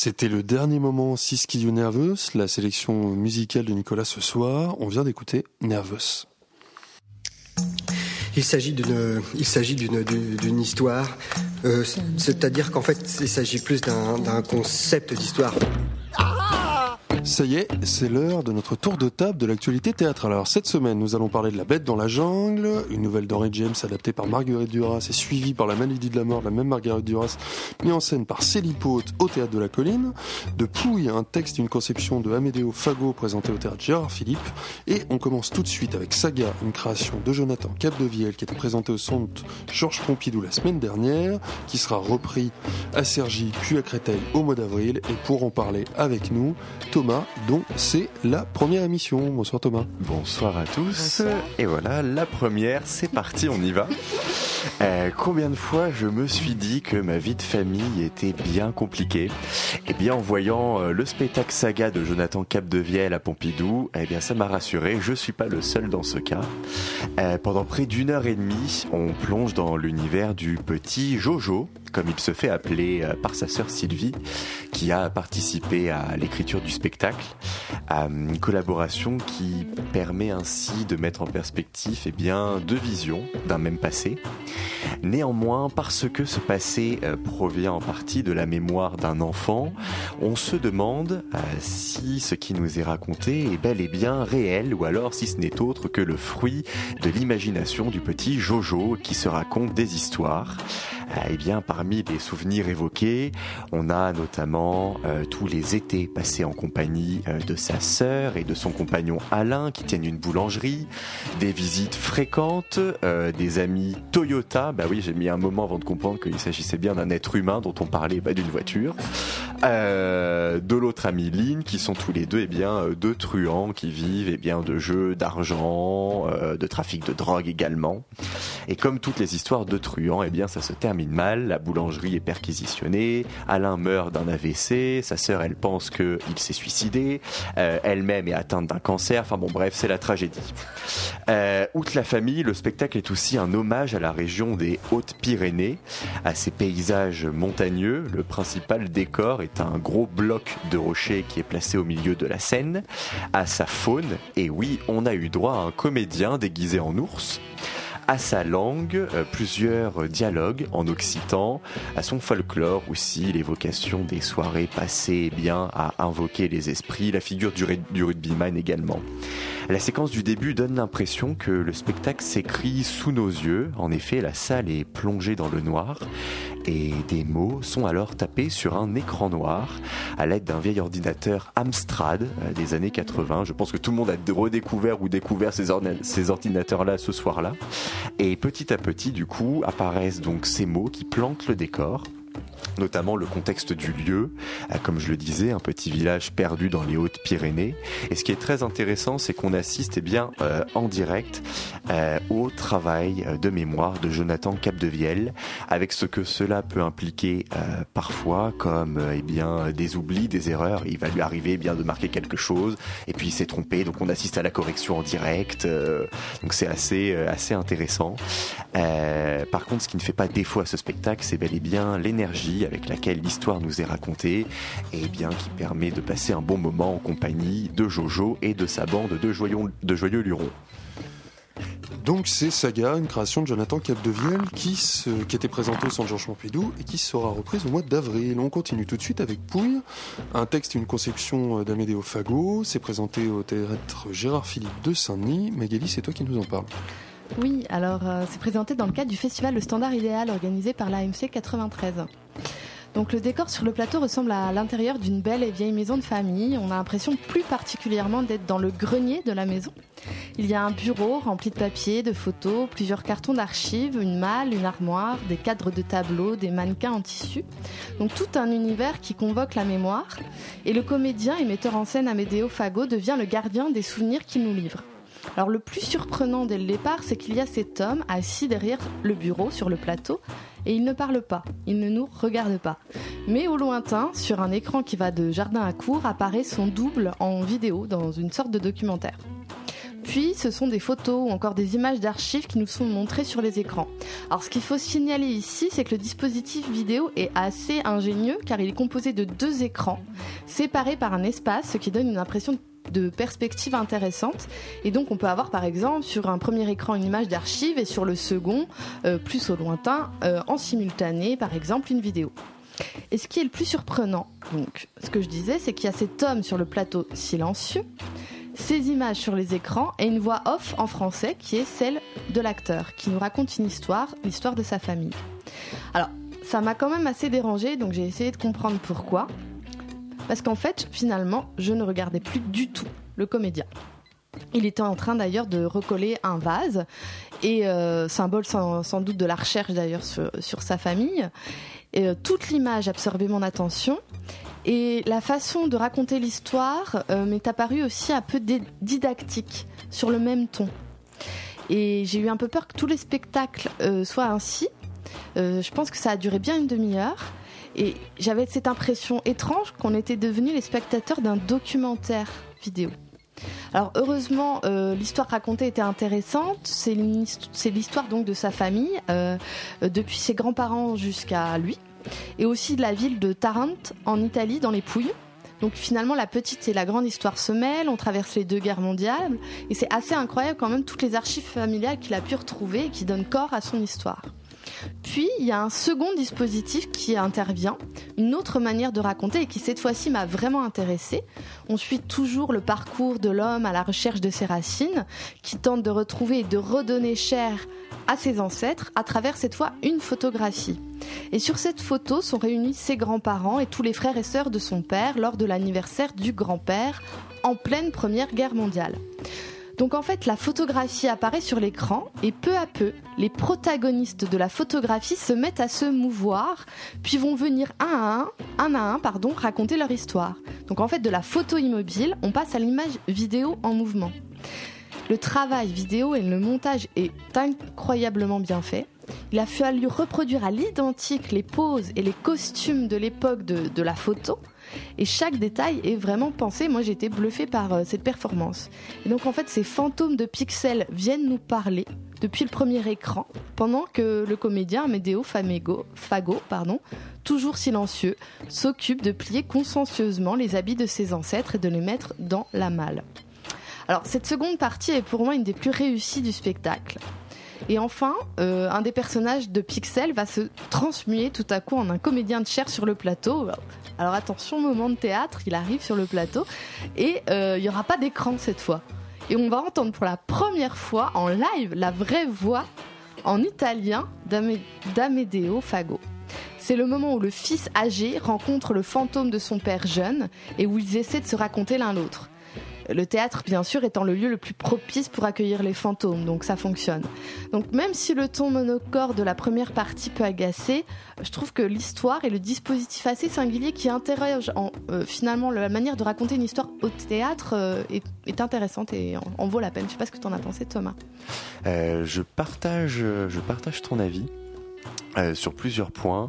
C'était le dernier moment Siski You Nervous, la sélection musicale de Nicolas ce soir. On vient d'écouter Nervous. Il s'agit d'une, histoire. Euh, c'est-à-dire qu'en fait, il s'agit plus d'un concept d'histoire. Ça y est, c'est l'heure de notre tour de table de l'actualité théâtre. Alors cette semaine, nous allons parler de La Bête dans la jungle, une nouvelle d'Henry James adaptée par Marguerite Duras et suivie par La Maladie de la mort la même Marguerite Duras, mis en scène par Célie Pote au théâtre de la Colline, de Pouille, un texte, une conception de Amédéo Fago présenté au théâtre Gérard Philippe, et on commence tout de suite avec Saga, une création de Jonathan Capdevielle qui était présenté au centre Georges Pompidou la semaine dernière, qui sera repris à Cergy puis à Créteil au mois d'avril, et pour en parler avec nous, Thomas, dont c'est la première émission. Bonsoir Thomas. Bonsoir à tous. Et voilà, la première, c'est parti, on y va. <laughs> Euh, combien de fois je me suis dit que ma vie de famille était bien compliquée? Eh bien, en voyant euh, le spectacle saga de Jonathan Capdevielle à Pompidou, eh bien, ça m'a rassuré. Je suis pas le seul dans ce cas. Euh, pendant près d'une heure et demie, on plonge dans l'univers du petit Jojo, comme il se fait appeler euh, par sa sœur Sylvie, qui a participé à l'écriture du spectacle. Une collaboration qui permet ainsi de mettre en perspective eh bien, deux visions d'un même passé. Néanmoins, parce que ce passé euh, provient en partie de la mémoire d'un enfant, on se demande euh, si ce qui nous est raconté est bel et bien réel ou alors si ce n'est autre que le fruit de l'imagination du petit Jojo qui se raconte des histoires. Eh bien, parmi les souvenirs évoqués, on a notamment euh, tous les étés passés en compagnie euh, de sa sœur et de son compagnon Alain qui tiennent une boulangerie, des visites fréquentes, euh, des amis Toyota. Bah oui, j'ai mis un moment avant de comprendre qu'il s'agissait bien d'un être humain dont on parlait, pas d'une voiture. Euh, de l'autre ami Lynn, qui sont tous les deux eh bien euh, deux truands qui vivent eh bien de jeux d'argent, euh, de trafic de drogue également. Et comme toutes les histoires de truands, eh bien ça se termine mal. La boulangerie est perquisitionnée. Alain meurt d'un AVC. Sa sœur, elle pense que il s'est suicidé. Euh, Elle-même est atteinte d'un cancer. Enfin bon, bref, c'est la tragédie. Euh, outre la famille, le spectacle est aussi un hommage à la région des Hautes-Pyrénées, à ses paysages montagneux. Le principal décor est un gros bloc de rochers qui est placé au milieu de la scène, à sa faune. Et oui, on a eu droit à un comédien déguisé en ours à sa langue, euh, plusieurs dialogues en occitan, à son folklore aussi, l'évocation des soirées passées eh bien à invoquer les esprits, la figure du, du rugbyman également. La séquence du début donne l'impression que le spectacle s'écrit sous nos yeux. En effet, la salle est plongée dans le noir et des mots sont alors tapés sur un écran noir à l'aide d'un vieil ordinateur Amstrad euh, des années 80. Je pense que tout le monde a redécouvert ou découvert ces, ordinateurs-là ce soir-là. Et petit à petit, du coup, apparaissent donc ces mots qui plantent le décor notamment le contexte du lieu, comme je le disais, un petit village perdu dans les Hautes-Pyrénées. Et ce qui est très intéressant, c'est qu'on assiste eh bien, euh, en direct euh, au travail euh, de mémoire de Jonathan Capdevielle, avec ce que cela peut impliquer parfois, comme eh bien, des oublis, des erreurs. Il va lui arriver eh bien, de marquer quelque chose, et puis il s'est trompé, donc on assiste à la correction en direct. donc c'est assez, assez intéressant. Euh, par contre, ce qui ne fait pas défaut à ce spectacle, c'est bel et bien l'énergie avec laquelle l'histoire nous est racontée et bien qui permet de passer un bon moment en compagnie de Jojo et de sa bande de joyeux, lurons. Donc c'est Saga, une création de Jonathan Capdevielle qui, se, qui était présentée au Centre Georges Pompidou et qui sera reprise au mois d'avril. On continue tout de suite avec Pouille, un texte et une conception d'Amédéo Fago. C'est présenté au théâtre Gérard Philippe de Saint-Denis. Magali, c'est toi qui nous en parle. Oui, alors euh, c'est présenté dans le cadre du festival Le Standard Idéal organisé par l'AMC 93. Donc le décor sur le plateau ressemble à l'intérieur d'une belle et vieille maison de famille. On a l'impression plus particulièrement d'être dans le grenier de la maison. Il y a un bureau rempli de papiers, de photos, plusieurs cartons d'archives, une malle, une armoire, des cadres de tableaux, des mannequins en tissu. Donc tout un univers qui convoque la mémoire. Et le comédien et metteur en scène Amédéo Fago devient le gardien des souvenirs qu'il nous livre. Alors le plus surprenant dès le départ, c'est qu'il y a cet homme assis derrière le bureau sur le plateau et il ne parle pas, il ne nous regarde pas. Mais au lointain, sur un écran qui va de jardin à cour, apparaît son double en vidéo dans une sorte de documentaire. Puis ce sont des photos ou encore des images d'archives qui nous sont montrées sur les écrans. Alors ce qu'il faut signaler ici, c'est que le dispositif vidéo est assez ingénieux car il est composé de deux écrans séparés par un espace, ce qui donne une impression de perspective intéressante. Et donc on peut avoir par exemple sur un premier écran une image d'archive et sur le second, euh, plus au lointain, euh, en simultané par exemple une vidéo. Et ce qui est le plus surprenant, donc, ce que je disais, c'est qu'il y a cet homme sur le plateau silencieux, ces images sur les écrans et une voix off en français qui est celle de l'acteur, qui nous raconte une histoire, l'histoire de sa famille. Alors, ça m'a quand même assez dérangé, donc j'ai essayé de comprendre pourquoi. Parce qu'en fait, finalement, je ne regardais plus du tout le comédien. Il était en train d'ailleurs de recoller un vase, et euh, symbole sans, doute de la recherche d'ailleurs sur, sa famille. Et euh, toute l'image absorbait mon attention. Et la façon de raconter l'histoire euh, m'est apparue aussi un peu didactique, sur le même ton. Et j'ai eu un peu peur que tous les spectacles soient ainsi. Je pense que ça a duré bien une demi-heure. Et j'avais cette impression étrange qu'on était devenus les spectateurs d'un documentaire vidéo. Alors heureusement, euh, l'histoire racontée était intéressante. C'est l'histoire donc de sa famille, euh, euh, depuis ses grands-parents jusqu'à lui, et aussi de la ville de Tarente en Italie, dans les Pouilles. Donc finalement, la petite et la grande histoire se mêlent. On traverse les deux guerres mondiales, et c'est assez incroyable quand même toutes les archives familiales qu'il a pu retrouver et qui donnent corps à son histoire. Puis, il y a un second dispositif qui intervient, une autre manière de raconter et qui cette fois-ci m'a vraiment intéressée. On suit toujours le parcours de l'homme à la recherche de ses racines, qui tente de retrouver et de redonner chair à ses ancêtres à travers cette fois une photographie. Et sur cette photo sont réunis ses grands-parents et tous les frères et sœurs de son père lors de l'anniversaire du grand-père en pleine Première Guerre mondiale. Donc en fait, la photographie apparaît sur l'écran et peu à peu, les protagonistes de la photographie se mettent à se mouvoir, puis vont venir un à un, un à un, pardon, raconter leur histoire. Donc en fait, de la photo immobile, on passe à l'image vidéo en mouvement. Le travail vidéo et le montage est incroyablement bien fait. Il a fallu reproduire à l'identique les poses et les costumes de l'époque de, la photo. Et chaque détail est vraiment pensé. Moi, j'ai été bluffée par euh, cette performance. Et donc, en fait, ces fantômes de pixels viennent nous parler depuis le premier écran, pendant que le comédien Amedeo Famego, Fago, pardon, toujours silencieux, s'occupe de plier consciencieusement les habits de ses ancêtres et de les mettre dans la malle. Alors, cette seconde partie est pour moi une des plus réussies du spectacle. Et enfin, euh, un des personnages de Pixel va se transmuer tout à coup en un comédien de chair sur le plateau. Alors attention, moment de théâtre, il arrive sur le plateau et euh, il n'y aura pas d'écran cette fois. Et on va entendre pour la première fois en live la vraie voix en italien d'Ame- d'Amedeo Fago. C'est le moment où le fils âgé rencontre le fantôme de son père jeune et où ils essaient de se raconter l'un l'autre. Le théâtre, bien sûr, étant le lieu le plus propice pour accueillir les fantômes, donc ça fonctionne. Donc même si le ton monocorde de la première partie peut agacer, je trouve que l'histoire et le dispositif assez singulier qui interroge en, euh, finalement la manière de raconter une histoire au théâtre euh, est, intéressante et en, vaut la peine. Je sais pas ce que tu en as pensé, Thomas. Euh, je partage, je partage ton avis. sur plusieurs points.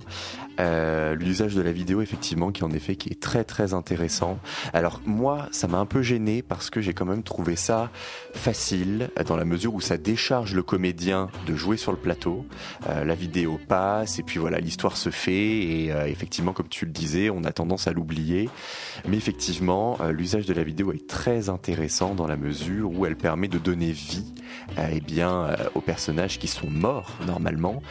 Euh, L'usage de la vidéo, effectivement, qui en effet qui est très très intéressant. Alors moi, ça m'a un peu gêné parce que j'ai quand même trouvé ça facile dans la mesure où ça décharge le comédien de jouer sur le plateau. Euh, la vidéo passe et puis voilà, l'histoire se fait et euh, effectivement, comme tu le disais, on a tendance à l'oublier. Mais effectivement, euh, l'usage de la vidéo est très intéressant dans la mesure où elle permet de donner vie euh, eh bien, aux personnages qui sont morts normalement.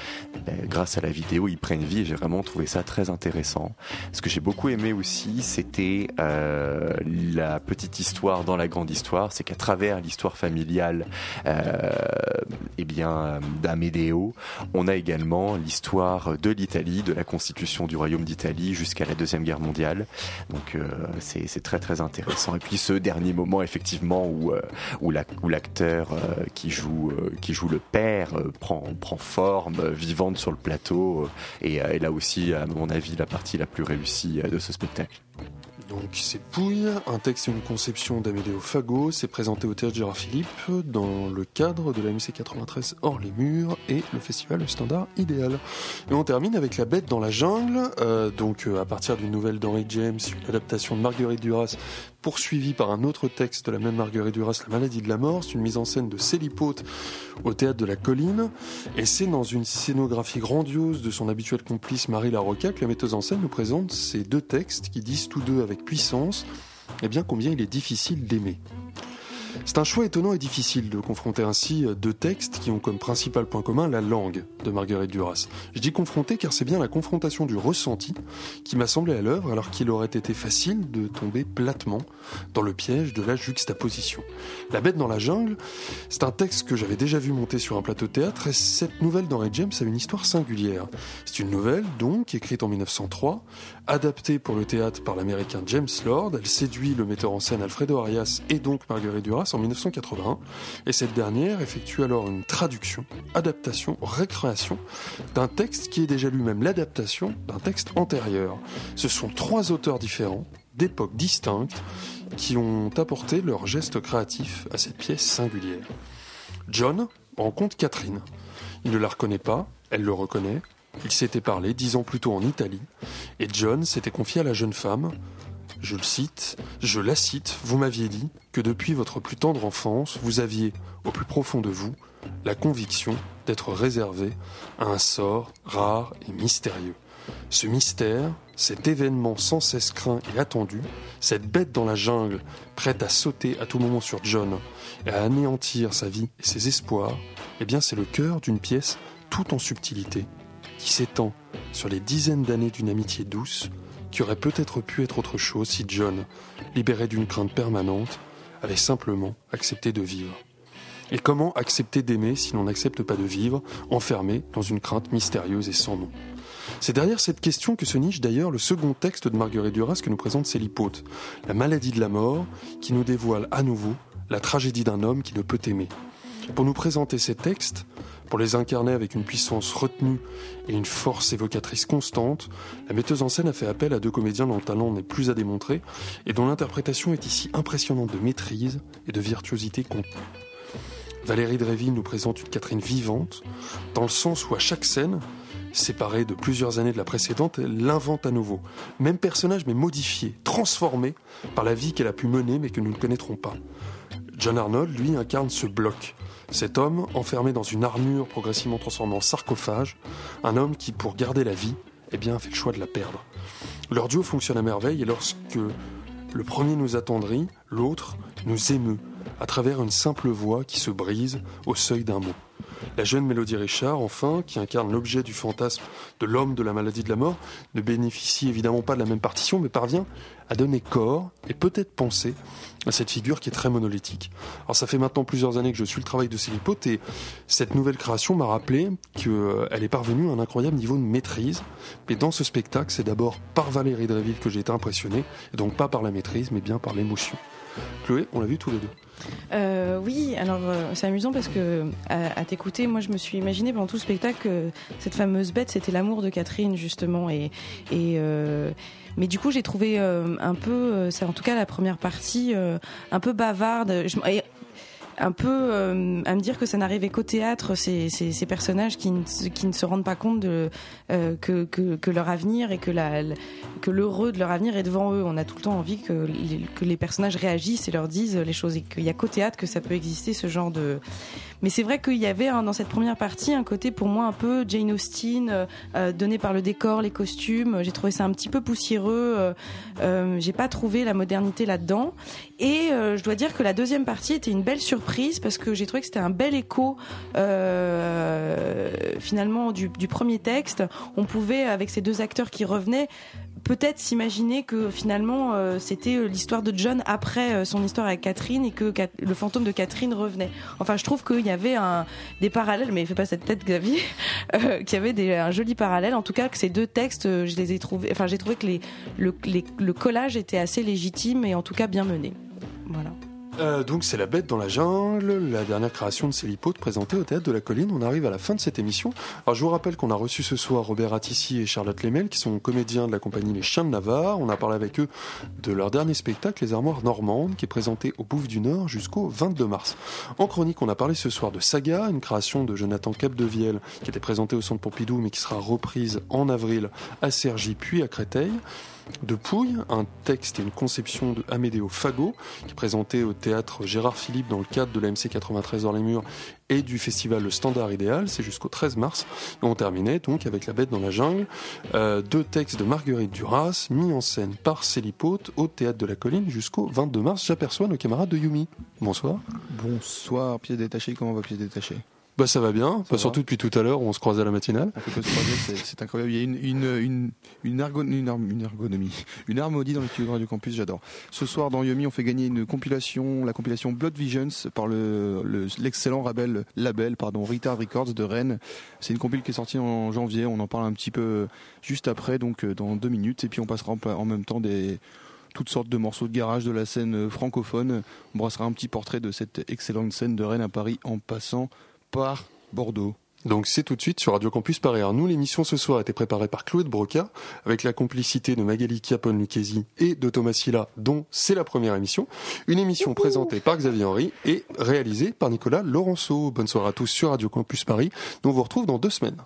Grâce à la vidéo, ils prennent vie et j'ai vraiment trouvé ça très intéressant. Ce que j'ai beaucoup aimé aussi, c'était euh, la petite histoire dans la grande histoire. C'est qu'à travers l'histoire familiale euh, eh bien, euh, on a également l'histoire de l'Italie, de la constitution du royaume d'Italie jusqu'à la Deuxième Guerre mondiale. Donc euh, c'est très très intéressant. Et puis ce dernier moment effectivement où, où la- où l'acteur qui, joue, qui joue le père prend, prend forme vivante sur le plateau et là aussi à mon avis la partie la plus réussie euh, de ce spectacle. Donc c'est Pouille, un texte et une conception d'Amédéo Fago, c'est présenté au Théâtre Gérard Philippe dans le cadre de la MC 93 Hors les Murs et le festival Standard Idéal. Et on termine avec La Bête dans la jungle, euh, donc euh, à partir d'une nouvelle d'Henry James, une adaptation de Marguerite Duras poursuivie par un autre texte de la même Marguerite Duras, La maladie de la mort, c'est une mise en scène de Célie Pote au Théâtre de la Colline, et c'est dans une scénographie grandiose de son habituel complice Marie Larocca que la metteuse en scène nous présente ces deux textes qui disent tous deux avec puissance eh bien combien il est difficile d'aimer. C'est un choix étonnant et difficile de confronter ainsi deux textes qui ont comme principal point commun la langue de Marguerite Duras. Je dis confronter car c'est bien la confrontation du ressenti qui m'a semblé à l'œuvre alors qu'il aurait été facile de tomber platement dans le piège de la juxtaposition. La bête dans la jungle, c'est un texte que j'avais déjà vu monter sur un plateau théâtre et cette nouvelle d'Henry James a une histoire singulière. C'est une nouvelle donc écrite en 1903, adaptée pour le théâtre par l'américain James Lord. Elle séduit le metteur en scène Alfredo Arias et donc Marguerite Duras en 1981 et cette dernière effectue alors une traduction, adaptation, récréation d'un texte qui est déjà lui-même l'adaptation d'un texte antérieur. Ce sont trois auteurs différents d'époques distinctes qui ont apporté leur geste créatif à cette pièce singulière. John rencontre Catherine. Il ne la reconnaît pas, elle le reconnaît. Il s'était parlé dix ans plus tôt en Italie, et John s'était confié à la jeune femme. Je le cite, je la cite, vous m'aviez dit que depuis votre plus tendre enfance, vous aviez, au plus profond de vous, la conviction d'être réservé à un sort rare et mystérieux. Ce mystère, cet événement sans cesse craint et attendu, cette bête dans la jungle, prête à sauter à tout moment sur John et à anéantir sa vie et ses espoirs, eh bien c'est le cœur d'une pièce tout en subtilité, s'étend sur les dizaines d'années d'une amitié douce, qui aurait peut-être pu être autre chose si John, libéré d'une crainte permanente, avait simplement accepté de vivre. Et comment accepter d'aimer si l'on n'accepte pas de vivre, enfermé dans une crainte mystérieuse et sans nom? C'est derrière cette question que se niche d'ailleurs le second texte de Marguerite Duras que nous présente Célipote, La maladie de la mort, qui nous dévoile à nouveau la tragédie d'un homme qui ne peut aimer. Pour nous présenter ces textes, pour les incarner avec une puissance retenue et une force évocatrice constante, la metteuse en scène a fait appel à deux comédiens dont le talent n'est plus à démontrer et dont l'interprétation est ici impressionnante de maîtrise et de virtuosité contenue. Valérie Dréville nous présente une Catherine vivante, dans le sens où à chaque scène, séparée de plusieurs années de la précédente, elle l'invente à nouveau. Même personnage mais modifié, transformé par la vie qu'elle a pu mener mais que nous ne connaîtrons pas. John Arnold, lui, incarne ce bloc. Cet homme, enfermé dans une armure progressivement transformée en sarcophage, un homme qui, pour garder la vie, eh bien, fait le choix de la perdre. Leur duo fonctionne à merveille et lorsque le premier nous attendrit, l'autre nous émeut à travers une simple voix qui se brise au seuil d'un mot. La jeune Mélodie Richard, enfin, qui incarne l'objet du fantasme de l'homme de la maladie de la mort, ne bénéficie évidemment pas de la même partition, mais parvient à donner corps et peut-être penser à cette figure qui est très monolithique. Alors ça fait maintenant plusieurs années que je suis le travail de Célipote et cette nouvelle création m'a rappelé qu'elle est parvenue à un incroyable niveau de maîtrise. Mais dans ce spectacle, c'est d'abord par Valérie Dreville que j'ai été impressionné, et donc pas par la maîtrise, mais bien par l'émotion. Chloé, on l'a vu tous les deux. Euh, oui, alors euh, c'est amusant parce que à, t'écouter, moi je me suis imaginé pendant tout le spectacle que cette fameuse bête, c'était l'amour de Catherine justement, et, euh, mais du coup j'ai trouvé un peu, c'est en tout cas la première partie, un peu bavarde. Un peu euh, à me dire que ça n'arrivait qu'au théâtre, ces, ces, personnages qui ne, qui ne se rendent pas compte euh, que, que, leur avenir et que, la, que l'heureux de leur avenir est devant eux. On a tout le temps envie que les, que les personnages réagissent et leur disent les choses et qu'il n'y a qu'au théâtre que ça peut exister ce genre de... Mais c'est vrai qu'il y avait hein, dans cette première partie un côté pour moi un peu Jane Austen, euh, donné par le décor, les costumes. J'ai trouvé ça un petit peu poussiéreux. J'ai pas trouvé la modernité là-dedans. Et je dois dire que la deuxième partie était une belle surprise parce que j'ai trouvé que c'était un bel écho euh, finalement du, premier texte. On pouvait, avec ces deux acteurs qui revenaient, peut-être s'imaginer que finalement euh, c'était l'histoire de John après euh, son histoire avec Catherine et que le fantôme de Catherine revenait. Enfin, je trouve qu'il y avait des parallèles, mais il fait pas cette tête, Xavier, <laughs> euh, qu'il y avait un joli parallèle. En tout cas, que ces deux textes, je les ai trouvés. Enfin, j'ai trouvé que le, le collage était assez légitime et en tout cas bien mené. Voilà. Euh, donc c'est La Bête dans la jungle, la dernière création de Célipote présentée au Théâtre de la Colline. On arrive à la fin de cette émission. Alors je vous rappelle qu'on a reçu ce soir Robert Attissi et Charlotte Lemel, qui sont comédiens de la compagnie Les Chiens de Navarre. On a parlé avec eux de leur dernier spectacle, Les Armoires Normandes, qui est présenté au Bouffe du Nord jusqu'au 22 mars. En chronique, on a parlé ce soir de Saga, une création de Jonathan Capdevielle, qui était présentée au Centre Pompidou, mais qui sera reprise en avril à Cergy puis à Créteil. De Pouille, un texte et une conception de Amédéo Fago, qui est présenté au théâtre Gérard Philippe dans le cadre de l'AMC 93 dans les murs et du festival Le Standard Idéal, c'est jusqu'au 13 mars. On terminait donc avec La Bête dans la jungle, euh, deux textes de Marguerite Duras, mis en scène par Célipote au théâtre de la Colline jusqu'au 22 mars. J'aperçois nos camarades de Yumi. Bonsoir. Bonsoir, pied détaché, comment va pied détaché bah ça va bien, pas surtout depuis tout à l'heure où on se croise à la matinale. On fait que se croiser, c'est incroyable. Il y a une, une, une, une, ergonomie, une harmonie dans le studio de Radio Campus, j'adore. Ce soir dans Yumi, on fait gagner une compilation, la compilation Blood Visions par le l'excellent label, label pardon, Rita Records de Rennes. C'est une compile qui est sortie en janvier, on en parle un petit peu juste après, donc euh, dans deux minutes, et puis on passera en même temps des toutes sortes de morceaux de garage de la scène francophone. On brassera un petit portrait de cette excellente scène de Rennes à Paris en passant par Bordeaux. Donc c'est tout de suite sur Radio Campus Paris. Alors nous, l'émission ce soir a été préparée par Chloé de Broca, avec la complicité de Magali Chiapone Lucchesi et de Thomas Silla, dont c'est la première émission. Une émission présentée par Xavier Henry et réalisée par Nicolas Laurenceau. Bonne soirée à tous sur Radio Campus Paris. Nous on vous retrouve dans deux semaines.